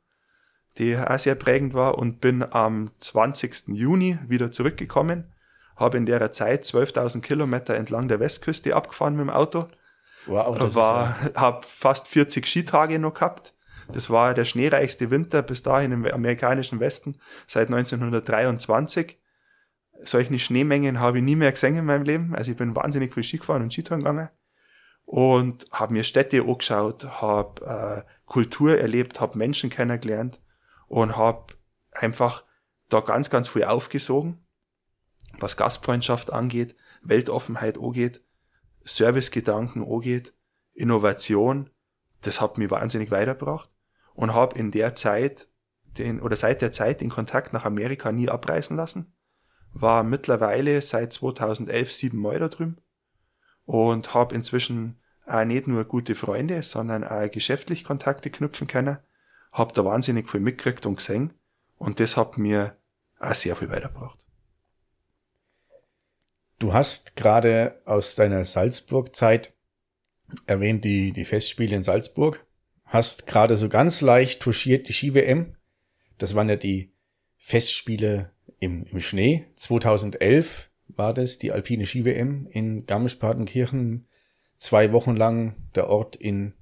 die auch sehr prägend war, und bin am 20. Juni wieder zurückgekommen. Habe in der Zeit 12.000 Kilometer entlang der Westküste abgefahren mit dem Auto. Wow, das war, ja habe fast 40 Skitage noch gehabt. Das war der schneereichste Winter bis dahin im amerikanischen Westen seit 1923 solche Schneemengen habe ich nie mehr gesehen in meinem Leben. Also ich bin wahnsinnig viel Ski gefahren und Skitouren gegangen und habe mir Städte angeschaut, habe äh, Kultur erlebt, habe Menschen kennengelernt und habe einfach da ganz, ganz viel aufgesogen, was Gastfreundschaft angeht, Weltoffenheit angeht, Servicegedanken angeht, Innovation. Das hat mich wahnsinnig weitergebracht und habe in der Zeit den oder seit der Zeit den Kontakt nach Amerika nie abreißen lassen war mittlerweile seit 2011 sieben Mal da drüben und habe inzwischen auch nicht nur gute Freunde, sondern auch geschäftlich Kontakte knüpfen können. Hab da wahnsinnig viel mitgekriegt und gesehen und das hat mir auch sehr viel weitergebracht. Du hast gerade aus deiner Salzburg-Zeit erwähnt die, die Festspiele in Salzburg. Hast gerade so ganz leicht touchiert die Ski-WM. Das waren ja die Festspiele im, im Schnee. 2011 war das, die alpine Ski-WM in Garmisch-Partenkirchen. Zwei Wochen lang der Ort in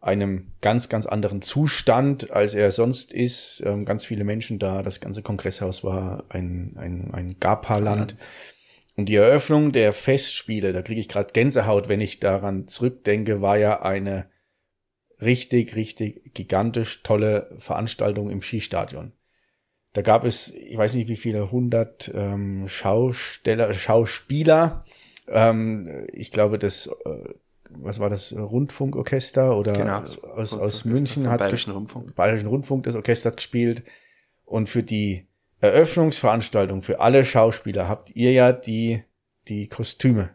einem ganz, ganz anderen Zustand, als er sonst ist. Ähm, ganz viele Menschen da. Das ganze Kongresshaus war ein, ein, ein Gapa-Land. Und die Eröffnung der Festspiele, da kriege ich gerade Gänsehaut, wenn ich daran zurückdenke, war ja eine richtig, richtig gigantisch tolle Veranstaltung im Skistadion. Da gab es, ich weiß nicht wie viele hundert ähm, Schausteller, Schauspieler. Ähm, ich glaube, das, äh, was war das, Rundfunkorchester oder Genau, aus, aus München hat Bayerischen Rundfunk. Bayerischen Rundfunk das Orchester hat gespielt. Und für die Eröffnungsveranstaltung für alle Schauspieler habt ihr ja die, die Kostüme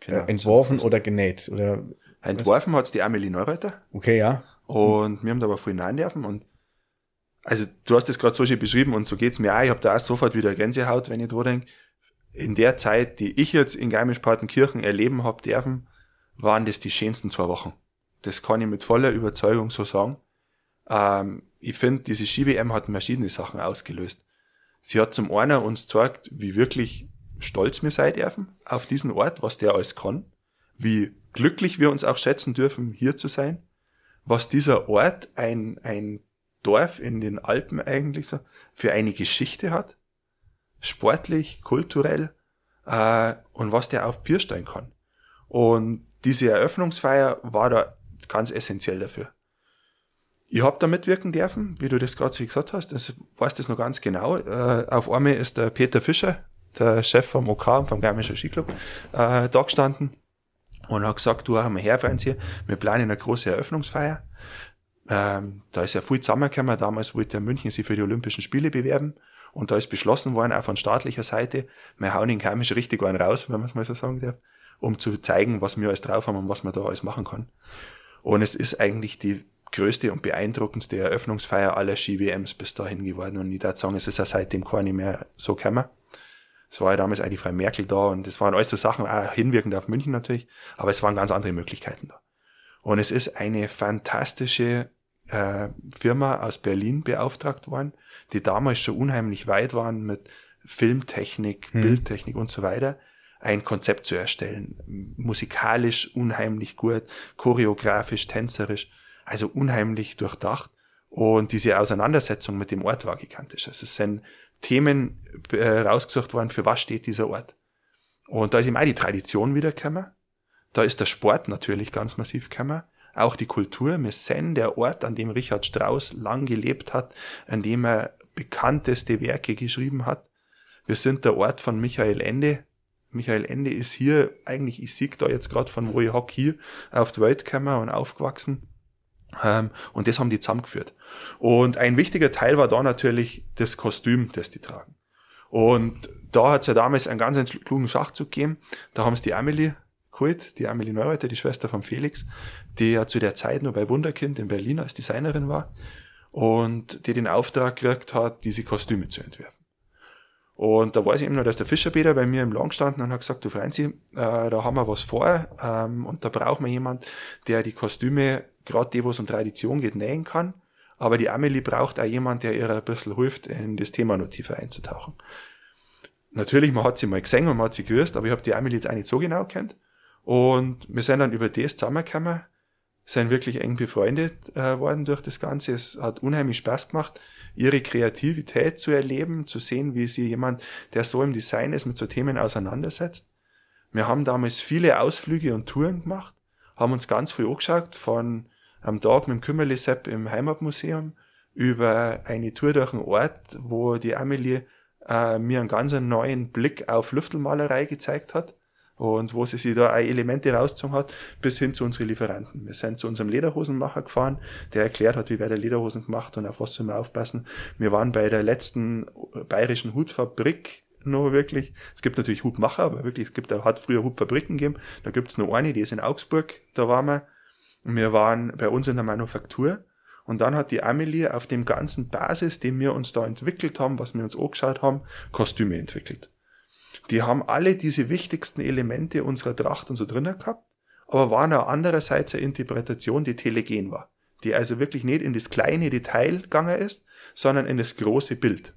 Genau. äh, entworfen oder genäht. Oder Entworfen hat's die Amelie Neureuther. okay, ja. Und wir haben da aber viel dürfen und also du hast das gerade so schön beschrieben und so geht's mir auch. Ich habe da auch sofort wieder Gänsehaut, wenn ich dran denke. In der Zeit, die ich jetzt in Garmisch-Partenkirchen erleben hab dürfen, waren das die schönsten zwei Wochen. Das kann ich mit voller Überzeugung so sagen. Ähm, ich finde, diese Ski-WM hat verschiedene Sachen ausgelöst. Sie hat zum einen uns gezeigt, wie wirklich stolz wir sein dürfen auf diesen Ort, was der alles kann, wie glücklich wir uns auch schätzen dürfen, hier zu sein, was dieser Ort, ein, ein Dorf in den Alpen eigentlich so, für eine Geschichte hat, sportlich, kulturell, äh, und was der auf Vierstein kann. Und diese Eröffnungsfeier war da ganz essentiell dafür. Ich hab da mitwirken dürfen, wie du das gerade so gesagt hast, das weißt das noch ganz genau. Äh, auf einmal ist der Peter Fischer, der Chef vom OK, vom Garmischer Skiclub, äh, da gestanden und hat gesagt, du, haben wir her, Franzi, wir planen eine große Eröffnungsfeier. Ähm, da ist ja viel zusammengekommen. Damals wollte München sich für die Olympischen Spiele bewerben. Und da ist beschlossen worden, auch von staatlicher Seite, wir hauen in Garmisch richtig einen raus, wenn man es mal so sagen darf, um zu zeigen, was wir alles drauf haben und was man da alles machen kann. Und es ist eigentlich die größte und beeindruckendste Eröffnungsfeier aller Ski-WMs bis dahin geworden. Und ich würde sagen, es ist ja seitdem gar nicht mehr so gekommen. Es war ja damals die Frau Merkel da und es waren alles so Sachen, auch hinwirkend auf München natürlich, aber es waren ganz andere Möglichkeiten da. Und es ist eine fantastische äh, Firma aus Berlin beauftragt worden, die damals schon unheimlich weit waren mit Filmtechnik, Bildtechnik und so weiter, ein Konzept zu erstellen. Musikalisch unheimlich gut, choreografisch, tänzerisch, also unheimlich durchdacht. Und diese Auseinandersetzung mit dem Ort war gigantisch. Also es sind Themen äh, rausgesucht worden, für was steht dieser Ort. Und da ist eben auch die Tradition wiedergekommen. Da ist der Sport natürlich ganz massiv gekommen. Auch die Kultur. Sind der Ort, an dem Richard Strauss lang gelebt hat, an dem er bekannteste Werke geschrieben hat. Wir sind der Ort von Michael Ende. Michael Ende ist hier, eigentlich, ich sieg da jetzt gerade von wo ich hock hier, auf die Welt gekommen und aufgewachsen. Ähm, und das haben die zusammengeführt. Und ein wichtiger Teil war da natürlich das Kostüm, das die tragen. Und da hat es ja damals einen ganz klugen Schachzug gegeben. Da haben es die Amelie geholt, die Amelie Neureuther, die Schwester von Felix, die ja zu der Zeit nur bei Wunderkind in Berlin als Designerin war und die den Auftrag gekriegt hat, diese Kostüme zu entwerfen. Und da weiß ich eben noch, dass der Fischerpeter bei mir im Laden gestanden und hat gesagt, du Franzi, äh, da haben wir was vor ähm, und da brauchen wir jemand, der die Kostüme, gerade die, wo es um Tradition geht, nähen kann. Aber die Amelie braucht auch jemand, der ihr ein bisschen hilft, in das Thema noch tiefer einzutauchen. Natürlich, man hat sie mal gesehen und man hat sie gewusst, aber ich habe die Amelie jetzt auch nicht so genau kennt. Und wir sind dann über das zusammengekommen, sind wirklich eng befreundet äh, worden durch das Ganze. Es hat unheimlich Spaß gemacht, ihre Kreativität zu erleben, zu sehen, wie sie jemand, der so im Design ist, mit so Themen auseinandersetzt. Wir haben damals viele Ausflüge und Touren gemacht, haben uns ganz viel angeschaut, von am Tag mit dem Kümmerli-Sepp im Heimatmuseum über eine Tour durch einen Ort, wo die Amelie äh, mir einen ganz neuen Blick auf Lüftelmalerei gezeigt hat und wo sie sich da auch Elemente rausgezogen hat, bis hin zu unseren Lieferanten. Wir sind zu unserem Lederhosenmacher gefahren, der erklärt hat, wie wer der Lederhosen gemacht und auf was soll man aufpassen. Wir waren bei der letzten bayerischen Hutfabrik noch wirklich. Es gibt natürlich Hutmacher, aber wirklich, es gibt, hat früher Hutfabriken gegeben. Da gibt's noch eine, die ist in Augsburg, da waren wir. Wir waren bei uns in der Manufaktur. Und dann hat die Amelie auf dem ganzen Basis, den wir uns da entwickelt haben, was wir uns angeschaut haben, Kostüme entwickelt. Die haben alle diese wichtigsten Elemente unserer Tracht und so drinnen gehabt, aber waren auch andererseits eine Interpretation, die telegen war. Die also wirklich nicht in das kleine Detail gegangen ist, sondern in das große Bild.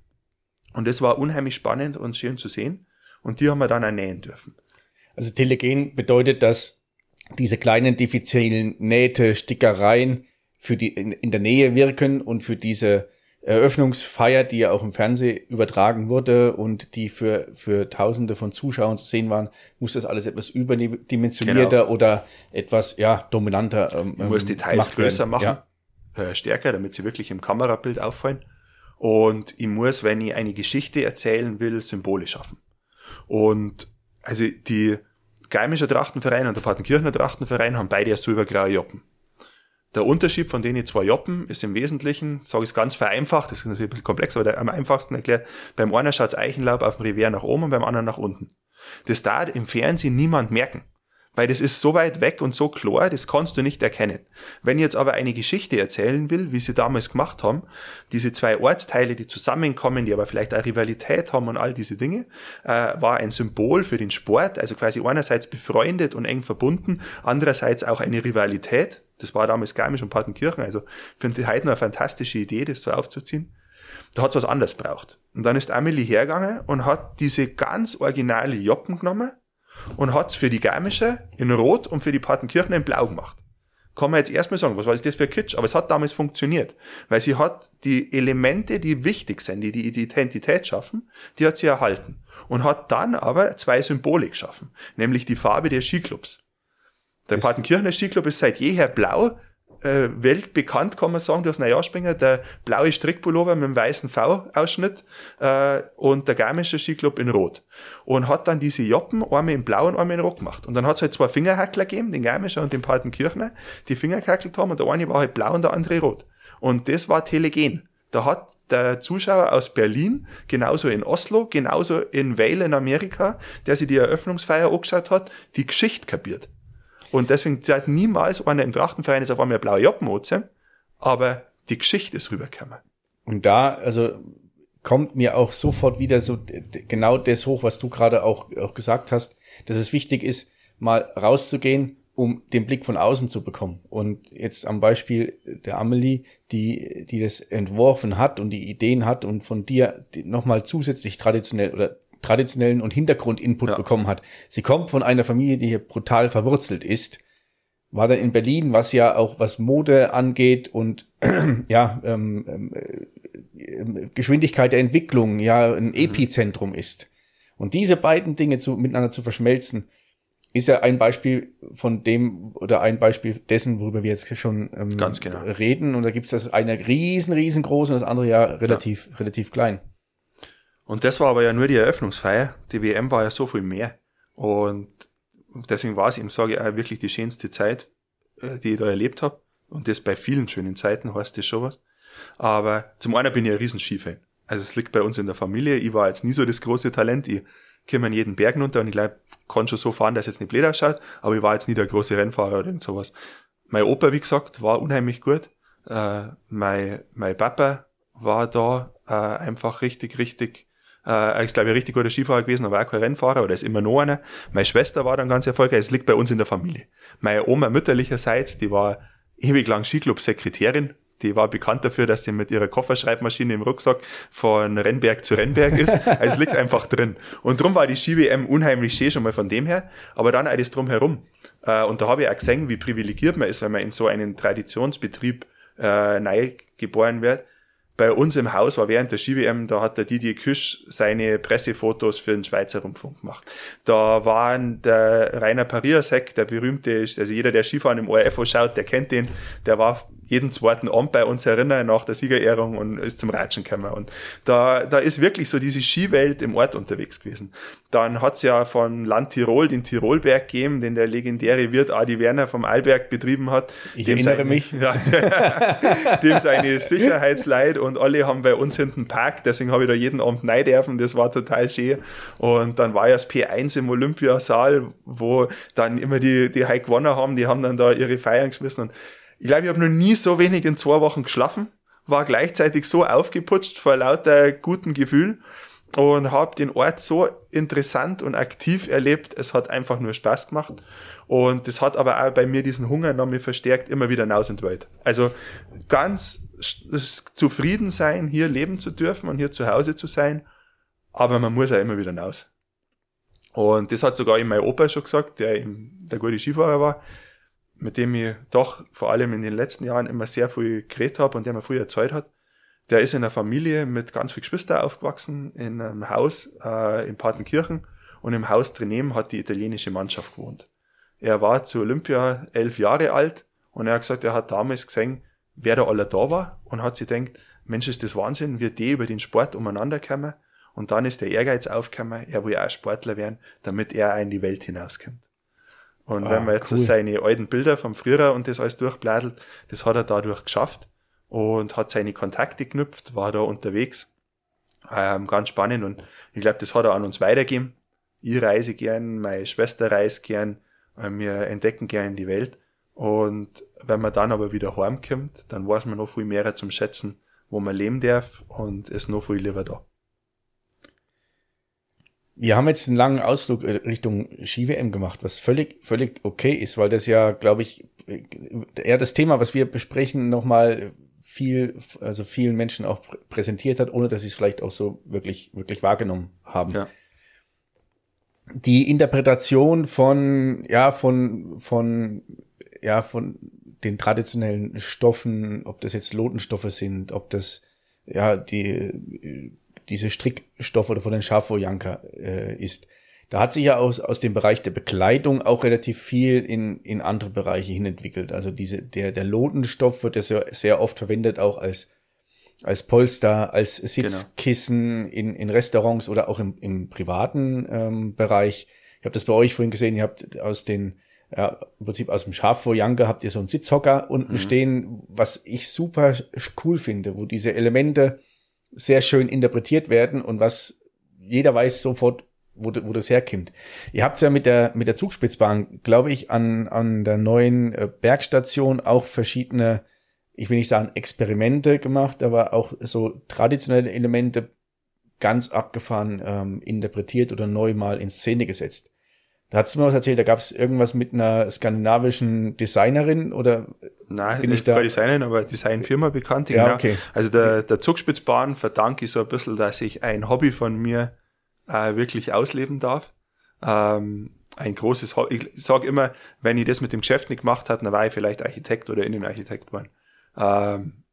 Und das war unheimlich spannend und schön zu sehen. Und die haben wir dann auch nähen dürfen. Also telegen bedeutet, dass diese kleinen diffizilen Nähte, Stickereien für die in, in der Nähe wirken und für diese Eröffnungsfeier, die ja auch im Fernsehen übertragen wurde und die für, für Tausende von Zuschauern zu sehen waren, muss das alles etwas überdimensionierter genau. oder etwas, ja, dominanter. Ähm, muss Details größer machen, ja. äh, stärker, damit sie wirklich im Kamerabild auffallen. Und ich muss, wenn ich eine Geschichte erzählen will, Symbole schaffen. Und also die Geimischer Trachtenverein und der Partenkirchener Trachtenverein haben beide ja silbergraue Joppen. Der Unterschied von denen zwei Joppen ist im Wesentlichen, sage ich es ganz vereinfacht, das ist natürlich ein bisschen komplex, aber der, am einfachsten erklärt, beim einen schaut Eichenlaub auf dem Revier nach oben und beim anderen nach unten. Das darf im Fernsehen niemand merken. Weil das ist so weit weg und so klar, das kannst du nicht erkennen. Wenn ich jetzt aber eine Geschichte erzählen will, wie sie damals gemacht haben, diese zwei Ortsteile, die zusammenkommen, die aber vielleicht auch Rivalität haben und all diese Dinge, äh, war ein Symbol für den Sport, also quasi einerseits befreundet und eng verbunden, andererseits auch eine Rivalität. Das war damals Garmisch und Partenkirchen, also finde ich heute noch eine fantastische Idee, das so aufzuziehen. Da hat's was anderes braucht. Und dann ist Amelie hergegangen und hat diese ganz originale Joppen genommen, und hat's für die Garmische in Rot und für die Partenkirchen in Blau gemacht. Kann man jetzt erstmal sagen, was war das für Kitsch? Aber es hat damals funktioniert. Weil sie hat die Elemente, die wichtig sind, die die Identität schaffen, die hat sie erhalten. Und hat dann aber zwei Symbole geschaffen. Nämlich die Farbe der Skiclubs. Der Partenkirchener Skiclub ist seit jeher blau, äh, weltbekannt, kann man sagen, durch Neujahrsspringer, der blaue Strickpullover mit dem weißen V-Ausschnitt äh, und der Garmische Skiclub in Rot. Und hat dann diese Joppen einmal in blau und einmal in Rot gemacht. Und dann hat es halt zwei Fingerhackler gegeben, den Garmischer und den Partenkirchner, die Finger gehackelt haben und der eine war halt blau und der andere rot. Und das war telegen. Da hat der Zuschauer aus Berlin, genauso in Oslo, genauso in Vale in Amerika, der sich die Eröffnungsfeier angeschaut hat, die Geschichte kapiert. Und deswegen hat niemals einer im Trachtenverein ist auf einmal blaue Joppen aber die Geschichte ist rübergekommen. Und da, also kommt mir auch sofort wieder so genau das hoch, was du gerade auch, auch gesagt hast, dass es wichtig ist, mal rauszugehen, um den Blick von außen zu bekommen. Und jetzt am Beispiel der Amelie, die, die das entworfen hat und die Ideen hat und von dir nochmal zusätzlich traditionell oder traditionellen und Hintergrundinput ja. bekommen hat. Sie kommt von einer Familie, die hier brutal verwurzelt ist, war dann in Berlin, was ja auch was Mode angeht und ja ähm, ähm, äh, Geschwindigkeit der Entwicklung ja ein mhm. Epizentrum ist. Und diese beiden Dinge zu, miteinander zu verschmelzen, ist ja ein Beispiel von dem oder ein Beispiel dessen, worüber wir jetzt schon ähm, Ganz genau. reden. Und da gibt's das eine riesen, riesengroß und das andere ja relativ, ja. relativ klein. Und das war aber ja nur die Eröffnungsfeier. Die WM war ja so viel mehr. Und deswegen war es eben, sage ich, auch wirklich die schönste Zeit, äh, die ich da erlebt habe. Und das bei vielen schönen Zeiten heißt das schon was. Aber zum einen bin ich ein riesen Skifan. Also es liegt bei uns in der Familie. Ich war jetzt nie so das große Talent. Ich komme an jeden Berg runter und ich glaube, kann schon so fahren, dass jetzt nicht blöd ausschaut. Aber ich war jetzt nie der große Rennfahrer oder irgend sowas. Mein Opa, wie gesagt, war unheimlich gut. Äh, mein, mein Papa war da äh, einfach richtig, richtig äh, ich glaube, ein richtig guter Skifahrer gewesen, aber auch kein Rennfahrer oder ist immer noch einer. Meine Schwester war dann ganz erfolgreich. Es liegt bei uns in der Familie. Meine Oma mütterlicherseits, die war ewig lang Skiclub-Sekretärin. Die war bekannt dafür, dass sie mit ihrer Kofferschreibmaschine im Rucksack von Rennberg zu Rennberg ist. Also es liegt einfach drin. Und drum war die Ski-WM unheimlich schön schon mal von dem her. Aber dann alles drumherum. Äh, und da habe ich auch gesehen, wie privilegiert man ist, wenn man in so einen Traditionsbetrieb äh, neu geboren wird bei uns im Haus war während der Ski-WM, da hat der Didier Küsch seine Pressefotos für den Schweizer Rundfunk gemacht. Da waren der Rainer Pariasek, der berühmte, also jeder, der Skifahren im ORF schaut, der kennt den, der war jeden zweiten Abend bei uns erinnern nach der Siegerehrung und ist zum Ratschen gekommen. Und da, da ist wirklich so diese Skiwelt im Ort unterwegs gewesen. Dann hat's ja von Land Tirol den Tirolberg gegeben, den der legendäre Wirt Adi Werner vom Allberg betrieben hat. Ich dem erinnere seine, mich. Ja, dem seine Sicherheitsleit und alle haben bei uns hinten Park, deswegen habe ich da jeden Abend nein dürfen, das war total schön. Und dann war ja das P1 im Olympiasaal, wo dann immer die, die High gewonnen haben, die haben dann da ihre Feiern geschmissen und ich glaube, ich habe noch nie so wenig in zwei Wochen geschlafen, war gleichzeitig so aufgeputscht vor lauter guten Gefühl und habe den Ort so interessant und aktiv erlebt. Es hat einfach nur Spaß gemacht. Und das hat aber auch bei mir diesen Hunger noch mal verstärkt, immer wieder hinaus in die Welt. Also ganz zufrieden sein, hier leben zu dürfen und hier zu Hause zu sein. Aber man muss auch immer wieder hinaus. Und das hat sogar eben mein Opa schon gesagt, der eben der gute Skifahrer war mit dem ich doch vor allem in den letzten Jahren immer sehr viel geredet habe und der mir früher erzählt hat, der ist in einer Familie mit ganz vielen Geschwistern aufgewachsen, in einem Haus äh, in Partenkirchen und im Haus daneben hat die italienische Mannschaft gewohnt. Er war zu Olympia elf Jahre alt und er hat gesagt, er hat damals gesehen, wer da alle da war und hat sich gedacht, Mensch, ist das Wahnsinn, wie die über den Sport umeinander kommen. Und dann ist der Ehrgeiz aufgekommen, er will auch Sportler werden, damit er in die Welt hinauskommt. Und ah, wenn man jetzt cool. so seine alten Bilder vom Frühjahr und das alles durchblättelt, das hat er dadurch geschafft und hat seine Kontakte geknüpft, war da unterwegs. Ähm, ganz spannend und ich glaube, das hat er an uns weitergegeben. Ich reise gern, meine Schwester reist gern, äh, wir entdecken gern die Welt. Und wenn man dann aber wieder heimkommt, dann weiß man noch viel mehr zum Schätzen, wo man leben darf und ist noch viel lieber da. Wir haben jetzt einen langen Ausflug äh, Richtung Ski-WM gemacht, was völlig, völlig okay ist, weil das ja, glaube ich, eher das Thema, was wir besprechen, nochmal viel, also vielen Menschen auch präsentiert hat, ohne dass sie es vielleicht auch so wirklich, wirklich wahrgenommen haben. Ja. Die Interpretation von, ja, von, von, ja, von den traditionellen Stoffen, ob das jetzt Lotenstoffe sind, ob das, ja, die, diese Strickstoffe oder von den Schafwojanka äh, ist. Da hat sich ja aus, aus dem Bereich der Bekleidung auch relativ viel in, in andere Bereiche hin entwickelt. Also diese, der, der Lotenstoff wird ja sehr, sehr oft verwendet auch als, als Polster, als Sitzkissen genau. in, in Restaurants oder auch im, im privaten ähm, Bereich. Ich habe das bei euch vorhin gesehen, ihr habt aus den, ja, im Prinzip aus dem Schafwojanka habt ihr so einen Sitzhocker unten mhm. stehen, was ich super cool finde, wo diese Elemente sehr schön interpretiert werden und was jeder weiß sofort, wo, wo das herkommt. Ihr habt ja mit der, mit der Zugspitzbahn, glaube ich, an, an der neuen äh, Bergstation auch verschiedene, ich will nicht sagen Experimente gemacht, aber auch so traditionelle Elemente ganz abgefahren ähm, interpretiert oder neu mal in Szene gesetzt. Da hast du mir was erzählt, da gab es irgendwas mit einer skandinavischen Designerin oder Nein, bin nicht ich da? Designerin, aber Designfirma bekannt. Ja, genau. okay. Also der, der Zugspitzbahn verdanke ich so ein bisschen, dass ich ein Hobby von mir äh, wirklich ausleben darf. Ähm, ein großes Hobby. Ich sage immer, wenn ich das mit dem Geschäft nicht gemacht hätte, dann war ich vielleicht Architekt oder Innenarchitekt geworden. Ähm,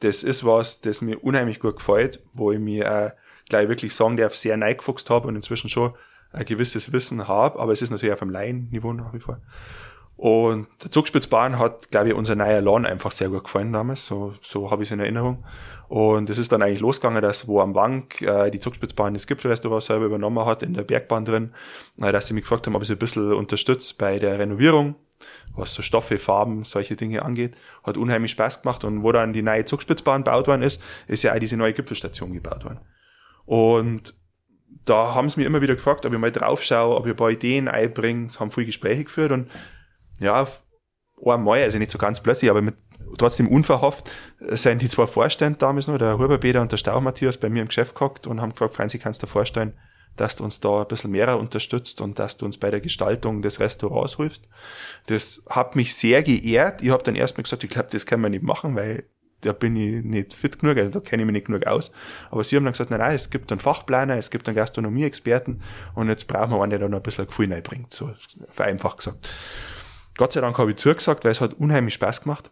das ist was, das mir unheimlich gut gefällt, wo ich mir äh, gleich wirklich sagen darf, sehr neigefuchst habe und inzwischen schon ein gewisses Wissen habe, aber es ist natürlich auf einem Laienniveau nach wie vor. Und der Zugspitzbahn hat, glaube ich, unser neuer Lawn einfach sehr gut gefallen damals, so, so habe ich es in Erinnerung. Und es ist dann eigentlich losgegangen, dass wo am Wank äh, die Zugspitzbahn das Gipfelrestaurant selber übernommen hat, in der Bergbahn drin, äh, dass sie mich gefragt haben, ob ich sie ein bisschen unterstützt bei der Renovierung, was so Stoffe, Farben, solche Dinge angeht. Hat unheimlich Spaß gemacht. Und wo dann die neue Zugspitzbahn gebaut worden ist, ist ja auch diese neue Gipfelstation gebaut worden. Und da haben sie mir immer wieder gefragt, ob ich mal drauf schaue, ob ich ein paar Ideen einbringe. Sie haben viele Gespräche geführt und ja, einmal, also nicht so ganz plötzlich, aber mit, trotzdem unverhofft, sind die zwei Vorstände damals noch, der Huberpeter und der Stau Matthias, bei mir im Geschäft gehockt und haben gefragt, Franzi, kannst du dir vorstellen, dass du uns da ein bisschen mehr unterstützt und dass du uns bei der Gestaltung des Restaurants hilfst. Das hat mich sehr geehrt. Ich habe dann erstmal gesagt, ich glaube, das kann man nicht machen, weil da bin ich nicht fit genug, also da kenne ich mich nicht genug aus. Aber sie haben dann gesagt, nein, nein, es gibt einen Fachplaner, es gibt einen Gastronomie-Experten und jetzt brauchen wir einen, der da noch ein bisschen Gefühl reinbringt, so vereinfacht gesagt. Gott sei Dank habe ich zugesagt, weil es hat unheimlich Spaß gemacht.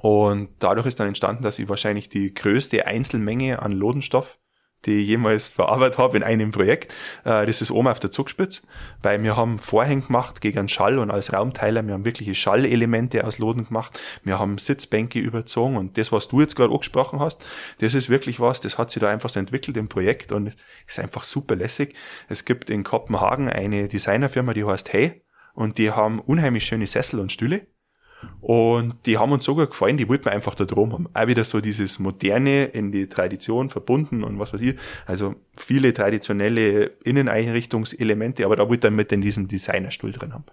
Und dadurch ist dann entstanden, dass ich wahrscheinlich die größte Einzelmenge an Lodenstoff die ich jemals verarbeitet habe in einem Projekt. Äh, das ist oben auf der Zugspitze, weil wir haben Vorhänge gemacht gegen Schall und als Raumteiler, wir haben wirkliche Schallelemente aus Loden gemacht, wir haben Sitzbänke überzogen und das, was du jetzt gerade angesprochen hast, das ist wirklich was, das hat sich da einfach so entwickelt im Projekt und ist einfach super lässig. Es gibt in Kopenhagen eine Designerfirma, die heißt Hey und die haben unheimlich schöne Sessel und Stühle und die haben uns sogar gefallen, die wollten wir einfach da drum haben. Auch wieder so dieses Moderne in die Tradition verbunden und was weiß ich. Also viele traditionelle Inneneinrichtungselemente, aber da wollte er mit in diesen Designerstuhl drin haben.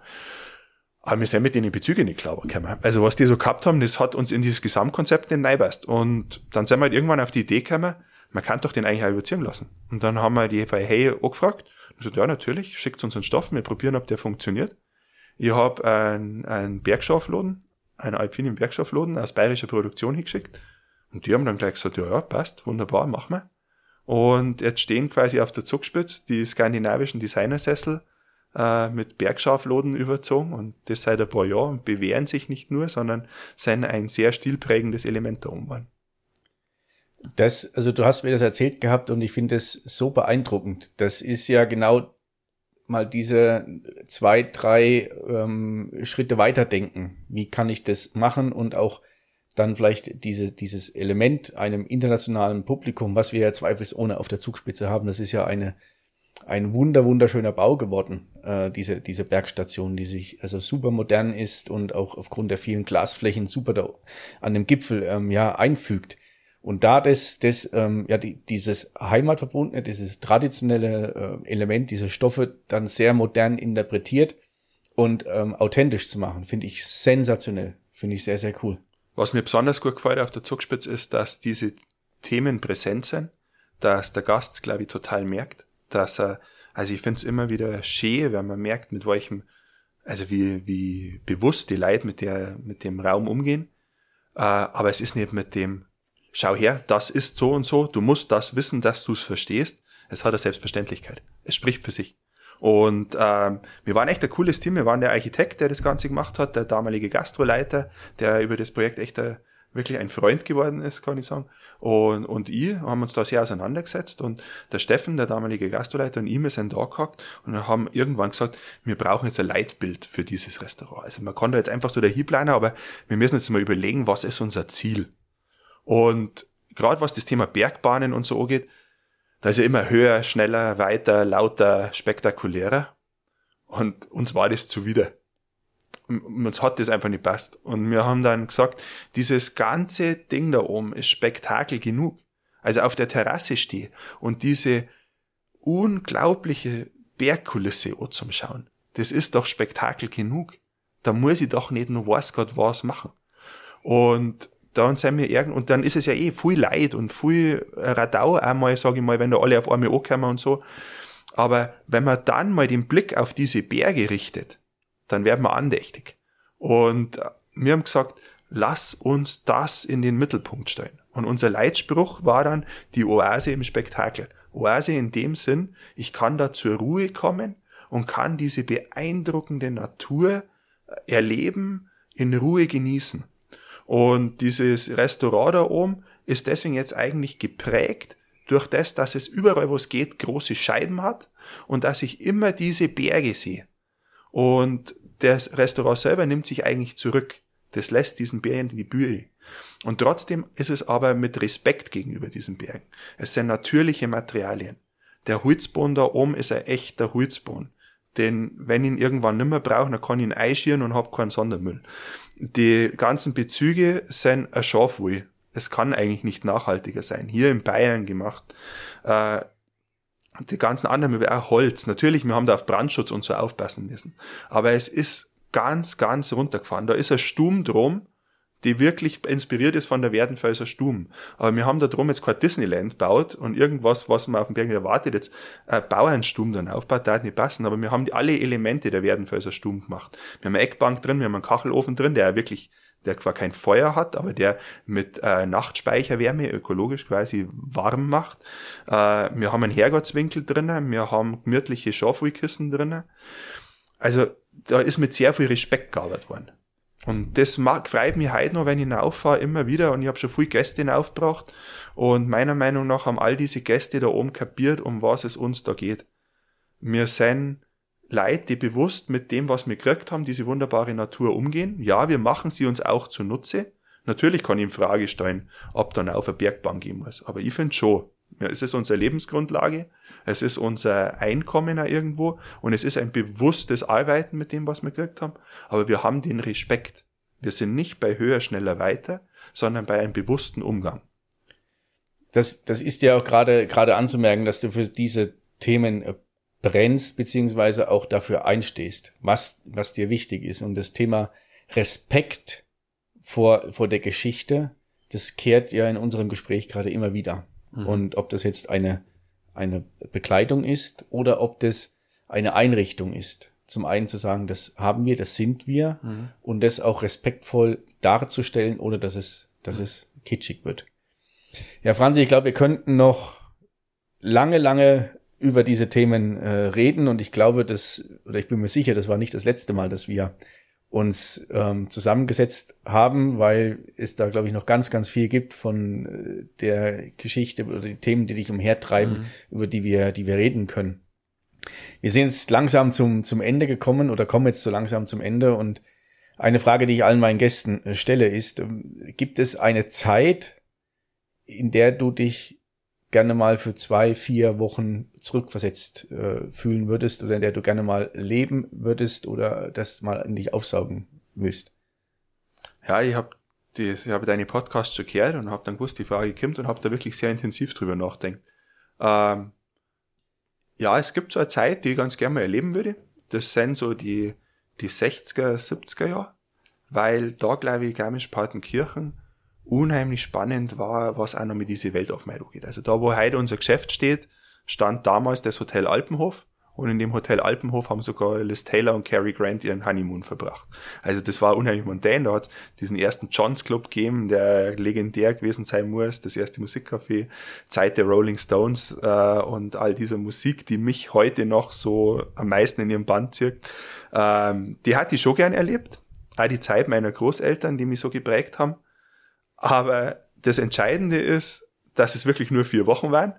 Aber wir sind mit denen Bezüge nicht klar gekommen. Also was die so gehabt haben, das hat uns in dieses Gesamtkonzept nicht reinpasst. Und dann sind wir halt irgendwann auf die Idee gekommen, man kann doch den eigentlich auch überziehen lassen. Und dann haben wir die Hey angefragt. Und so, ja, natürlich, schickt uns einen Stoff, wir probieren, ob der funktioniert. Ich habe einen, einen Bergschafladen, einen alpinen Bergschafladen aus bayerischer Produktion hingeschickt. Und die haben dann gleich gesagt, ja, ja, passt, wunderbar, machen wir. Und jetzt stehen quasi auf der Zugspitze die skandinavischen Designersessel äh, mit Bergschafloden überzogen und das seit ein paar Jahren bewähren sich nicht nur, sondern sind ein sehr stilprägendes Element da oben. Das, also du hast mir das erzählt gehabt und ich finde es so beeindruckend. Das ist ja genau mal diese zwei, drei ähm, Schritte weiterdenken. Wie kann ich das machen und auch dann vielleicht diese, dieses Element einem internationalen Publikum, was wir ja zweifelsohne auf der Zugspitze haben, das ist ja eine, ein wunder, wunderschöner Bau geworden, äh, diese, diese Bergstation, die sich also super modern ist und auch aufgrund der vielen Glasflächen super da an dem Gipfel ähm, ja einfügt. Und da das, das ähm, ja, die, dieses Heimatverbundene, dieses traditionelle äh, Element, diese Stoffe dann sehr modern interpretiert und ähm, authentisch zu machen, finde ich sensationell. Finde ich sehr, sehr cool. Was mir besonders gut gefällt auf der Zugspitze ist, dass diese Themen präsent sind, dass der Gast, glaube ich, total merkt, dass er, also ich finde es immer wieder schön, wenn man merkt, mit welchem, also wie, wie bewusst die Leute mit der, mit dem Raum umgehen. Äh, aber es ist nicht mit dem, schau her, das ist so und so, du musst das wissen, dass du es verstehst. Es hat eine Selbstverständlichkeit. Es spricht für sich. Und ähm, wir waren echt ein cooles Team. Wir waren der Architekt, der das Ganze gemacht hat, der damalige Gastroleiter, der über das Projekt echt ein, wirklich ein Freund geworden ist, kann ich sagen. Und, und ich haben uns da sehr auseinandergesetzt und der Steffen, der damalige Gastroleiter und ich, wir sind da gehackt und haben irgendwann gesagt, wir brauchen jetzt ein Leitbild für dieses Restaurant. Also man kann da jetzt einfach so der Hiebleiner, aber wir müssen jetzt mal überlegen, was ist unser Ziel. Und gerade was das Thema Bergbahnen und so angeht, da ist ja immer höher, schneller, weiter, lauter, spektakulärer. Und uns war das zuwider. Uns hat das einfach nicht passt. Und wir haben dann gesagt, dieses ganze Ding da oben ist Spektakel genug. Also auf der Terrasse stehe und diese unglaubliche Bergkulisse zum Schauen. Das ist doch Spektakel genug. Da muss ich doch nicht nur weiß Gott was machen. Und dann sind wir irgend, und dann ist es ja eh viel Leid und viel Radau einmal, sage ich mal, wenn da alle auf einmal ankommen und so. Aber wenn man dann mal den Blick auf diese Berge richtet, dann werden wir andächtig. Und wir haben gesagt, lass uns das in den Mittelpunkt stellen. Und unser Leitspruch war dann die Oase im Spektakel. Oase in dem Sinn, ich kann da zur Ruhe kommen und kann diese beeindruckende Natur erleben, in Ruhe genießen. Und dieses Restaurant da oben ist deswegen jetzt eigentlich geprägt durch das, dass es überall, wo es geht, große Scheiben hat und dass ich immer diese Berge sehe. Und das Restaurant selber nimmt sich eigentlich zurück. Das lässt diesen Bergen die Bühne. Und trotzdem ist es aber mit Respekt gegenüber diesen Bergen. Es sind natürliche Materialien. Der Holzboden da oben ist ein echter Holzboden. Denn wenn ich ihn irgendwann nimmer brauche, dann kann ich ihn einschieren und habe keinen Sondermüll. Die ganzen Bezüge sind ein Schafwohl. Es kann eigentlich nicht nachhaltiger sein. Hier in Bayern gemacht. Äh, die ganzen anderen Möbel, auch Holz. Natürlich, wir haben da auf Brandschutz und so aufpassen müssen. Aber es ist ganz, ganz runtergefahren. Da ist ein Sturm drum, die wirklich inspiriert ist von der Werdenfelser Sturm. Aber wir haben da drum jetzt kein Disneyland baut und irgendwas, was man auf dem Berg erwartet, jetzt äh, Bauernsturm dann aufbaut, da hat nicht passen. Aber wir haben die, alle Elemente der Werdenfelser Sturm gemacht. Wir haben eine Eckbank drin, wir haben einen Kachelofen drin, der wirklich der zwar kein Feuer hat, aber der mit äh, Nachtspeicherwärme ökologisch quasi warm macht. Äh, wir haben einen Herrgottswinkel drinnen, wir haben gemütliche Schafwollkissen drinnen. Also da ist mit sehr viel Respekt gearbeitet worden. Und das mag, freut mich heute noch, wenn ich auffahre, immer wieder. Und ich habe schon viele Gäste aufgebracht. Und meiner Meinung nach haben all diese Gäste da oben kapiert, um was es uns da geht. Wir sind Leute, die bewusst mit dem, was wir gekriegt haben, diese wunderbare Natur umgehen. Ja, wir machen sie uns auch zunutze. Natürlich kann ich in Frage stellen, ob dann auf eine Bergbahn gehen muss. Aber ich finde schon, ja, es ist unsere Lebensgrundlage, es ist unser Einkommen irgendwo und es ist ein bewusstes Arbeiten mit dem, was wir gekriegt haben. Aber wir haben den Respekt. Wir sind nicht bei höher, schneller, weiter, sondern bei einem bewussten Umgang. Das, das ist ja auch gerade, gerade anzumerken, dass du für diese Themen äh, brennst, beziehungsweise auch dafür einstehst, was, was dir wichtig ist. Und das Thema Respekt vor, vor der Geschichte, das kehrt ja in unserem Gespräch gerade immer wieder. Mhm. Und ob das jetzt eine, eine Bekleidung ist oder ob das eine Einrichtung ist. Zum einen zu sagen, das haben wir, das sind wir mhm. und das auch respektvoll darzustellen, ohne dass es, dass mhm. es kitschig wird. Ja, Franzi, ich glaube, wir könnten noch lange, lange über diese Themen äh, reden und ich glaube, dass, oder ich bin mir sicher, das war nicht das letzte Mal, dass wir uns ähm, zusammengesetzt haben, weil es da, glaube ich, noch ganz, ganz viel gibt von äh, der Geschichte oder die Themen, die dich umhertreiben, mhm. über die wir, die wir reden können. Wir sind jetzt langsam zum, zum Ende gekommen oder kommen jetzt so langsam zum Ende und eine Frage, die ich allen meinen Gästen äh, stelle, ist, ähm, gibt es eine Zeit, in der du dich gerne mal für zwei, vier Wochen zurückversetzt äh, fühlen würdest oder in der du gerne mal leben würdest oder das mal in dich aufsaugen willst? Ja, ich habe ich habe deine Podcasts schon gehört und habe dann gewusst, die Frage kommt und habe da wirklich sehr intensiv drüber nachdenkt. Ähm, ja, es gibt so eine Zeit, die ich ganz gerne mal erleben würde. Das sind so die, die 60er, 70er Jahre, weil da, glaube ich, Garmisch-Partenkirchen unheimlich spannend war, was auch noch mit dieser Welt auf mich geht. Also da, wo heute unser Geschäft steht, stand damals das Hotel Alpenhof und in dem Hotel Alpenhof haben sogar Liz Taylor und Cary Grant ihren Honeymoon verbracht. Also das war unheimlich mondän. Da hat diesen ersten Johns Club gegeben, der legendär gewesen sein muss. Das erste Musikcafé, Zeit der Rolling Stones äh, und all dieser Musik, die mich heute noch so am meisten in ihrem Band zirkt. Ähm, die hat ich schon gern erlebt. Auch die Zeit meiner Großeltern, die mich so geprägt haben. Aber das Entscheidende ist, dass es wirklich nur vier Wochen waren,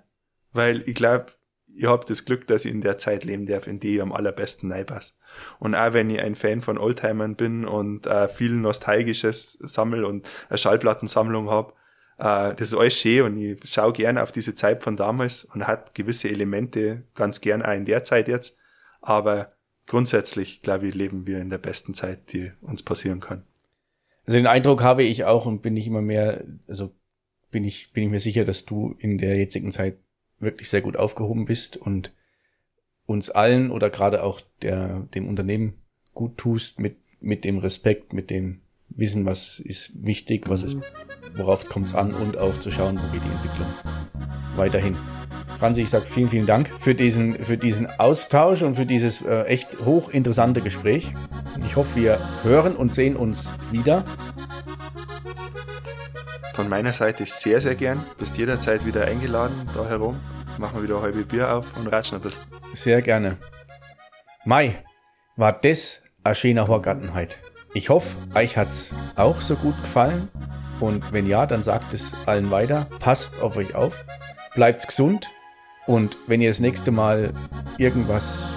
weil ich glaube, ich habe das Glück, dass ich in der Zeit leben darf, in die ich am allerbesten reinpasse. Und auch wenn ich ein Fan von Oldtimern bin und äh, viel Nostalgisches sammel und eine Schallplattensammlung habe, äh, das ist alles schön und ich schaue gerne auf diese Zeit von damals und hat gewisse Elemente ganz gern auch in der Zeit jetzt. Aber grundsätzlich, glaube ich, leben wir in der besten Zeit, die uns passieren kann. Also den Eindruck habe ich auch und bin ich immer mehr, also bin ich, bin ich mir sicher, dass du in der jetzigen Zeit wirklich sehr gut aufgehoben bist und uns allen oder gerade auch der, dem Unternehmen gut tust mit, mit dem Respekt, mit dem Wissen, was ist wichtig, was ist, worauf kommt es an und auch zu schauen, wo geht die Entwicklung weiterhin. Franzi, ich sage vielen, vielen Dank für diesen, für diesen Austausch und für dieses äh, echt hochinteressante Gespräch. Ich hoffe, wir hören und sehen uns wieder. Von meiner Seite sehr, sehr gern. Bist jederzeit wieder eingeladen da herum. Machen wir wieder ein halbes Bier auf und ratschen ein bisschen. Sehr gerne. Mai, war das ein schöner Horgartenheit. Ich hoffe, euch hat's auch so gut gefallen. Und wenn ja, dann sagt es allen weiter. Passt auf euch auf. Bleibt's gesund. Und wenn ihr das nächste Mal irgendwas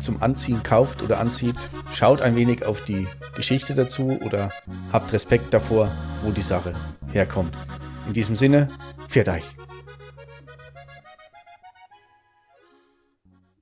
zum Anziehen kauft oder anzieht, schaut ein wenig auf die Geschichte dazu oder habt Respekt davor, wo die Sache herkommt. In diesem Sinne, pfiat euch.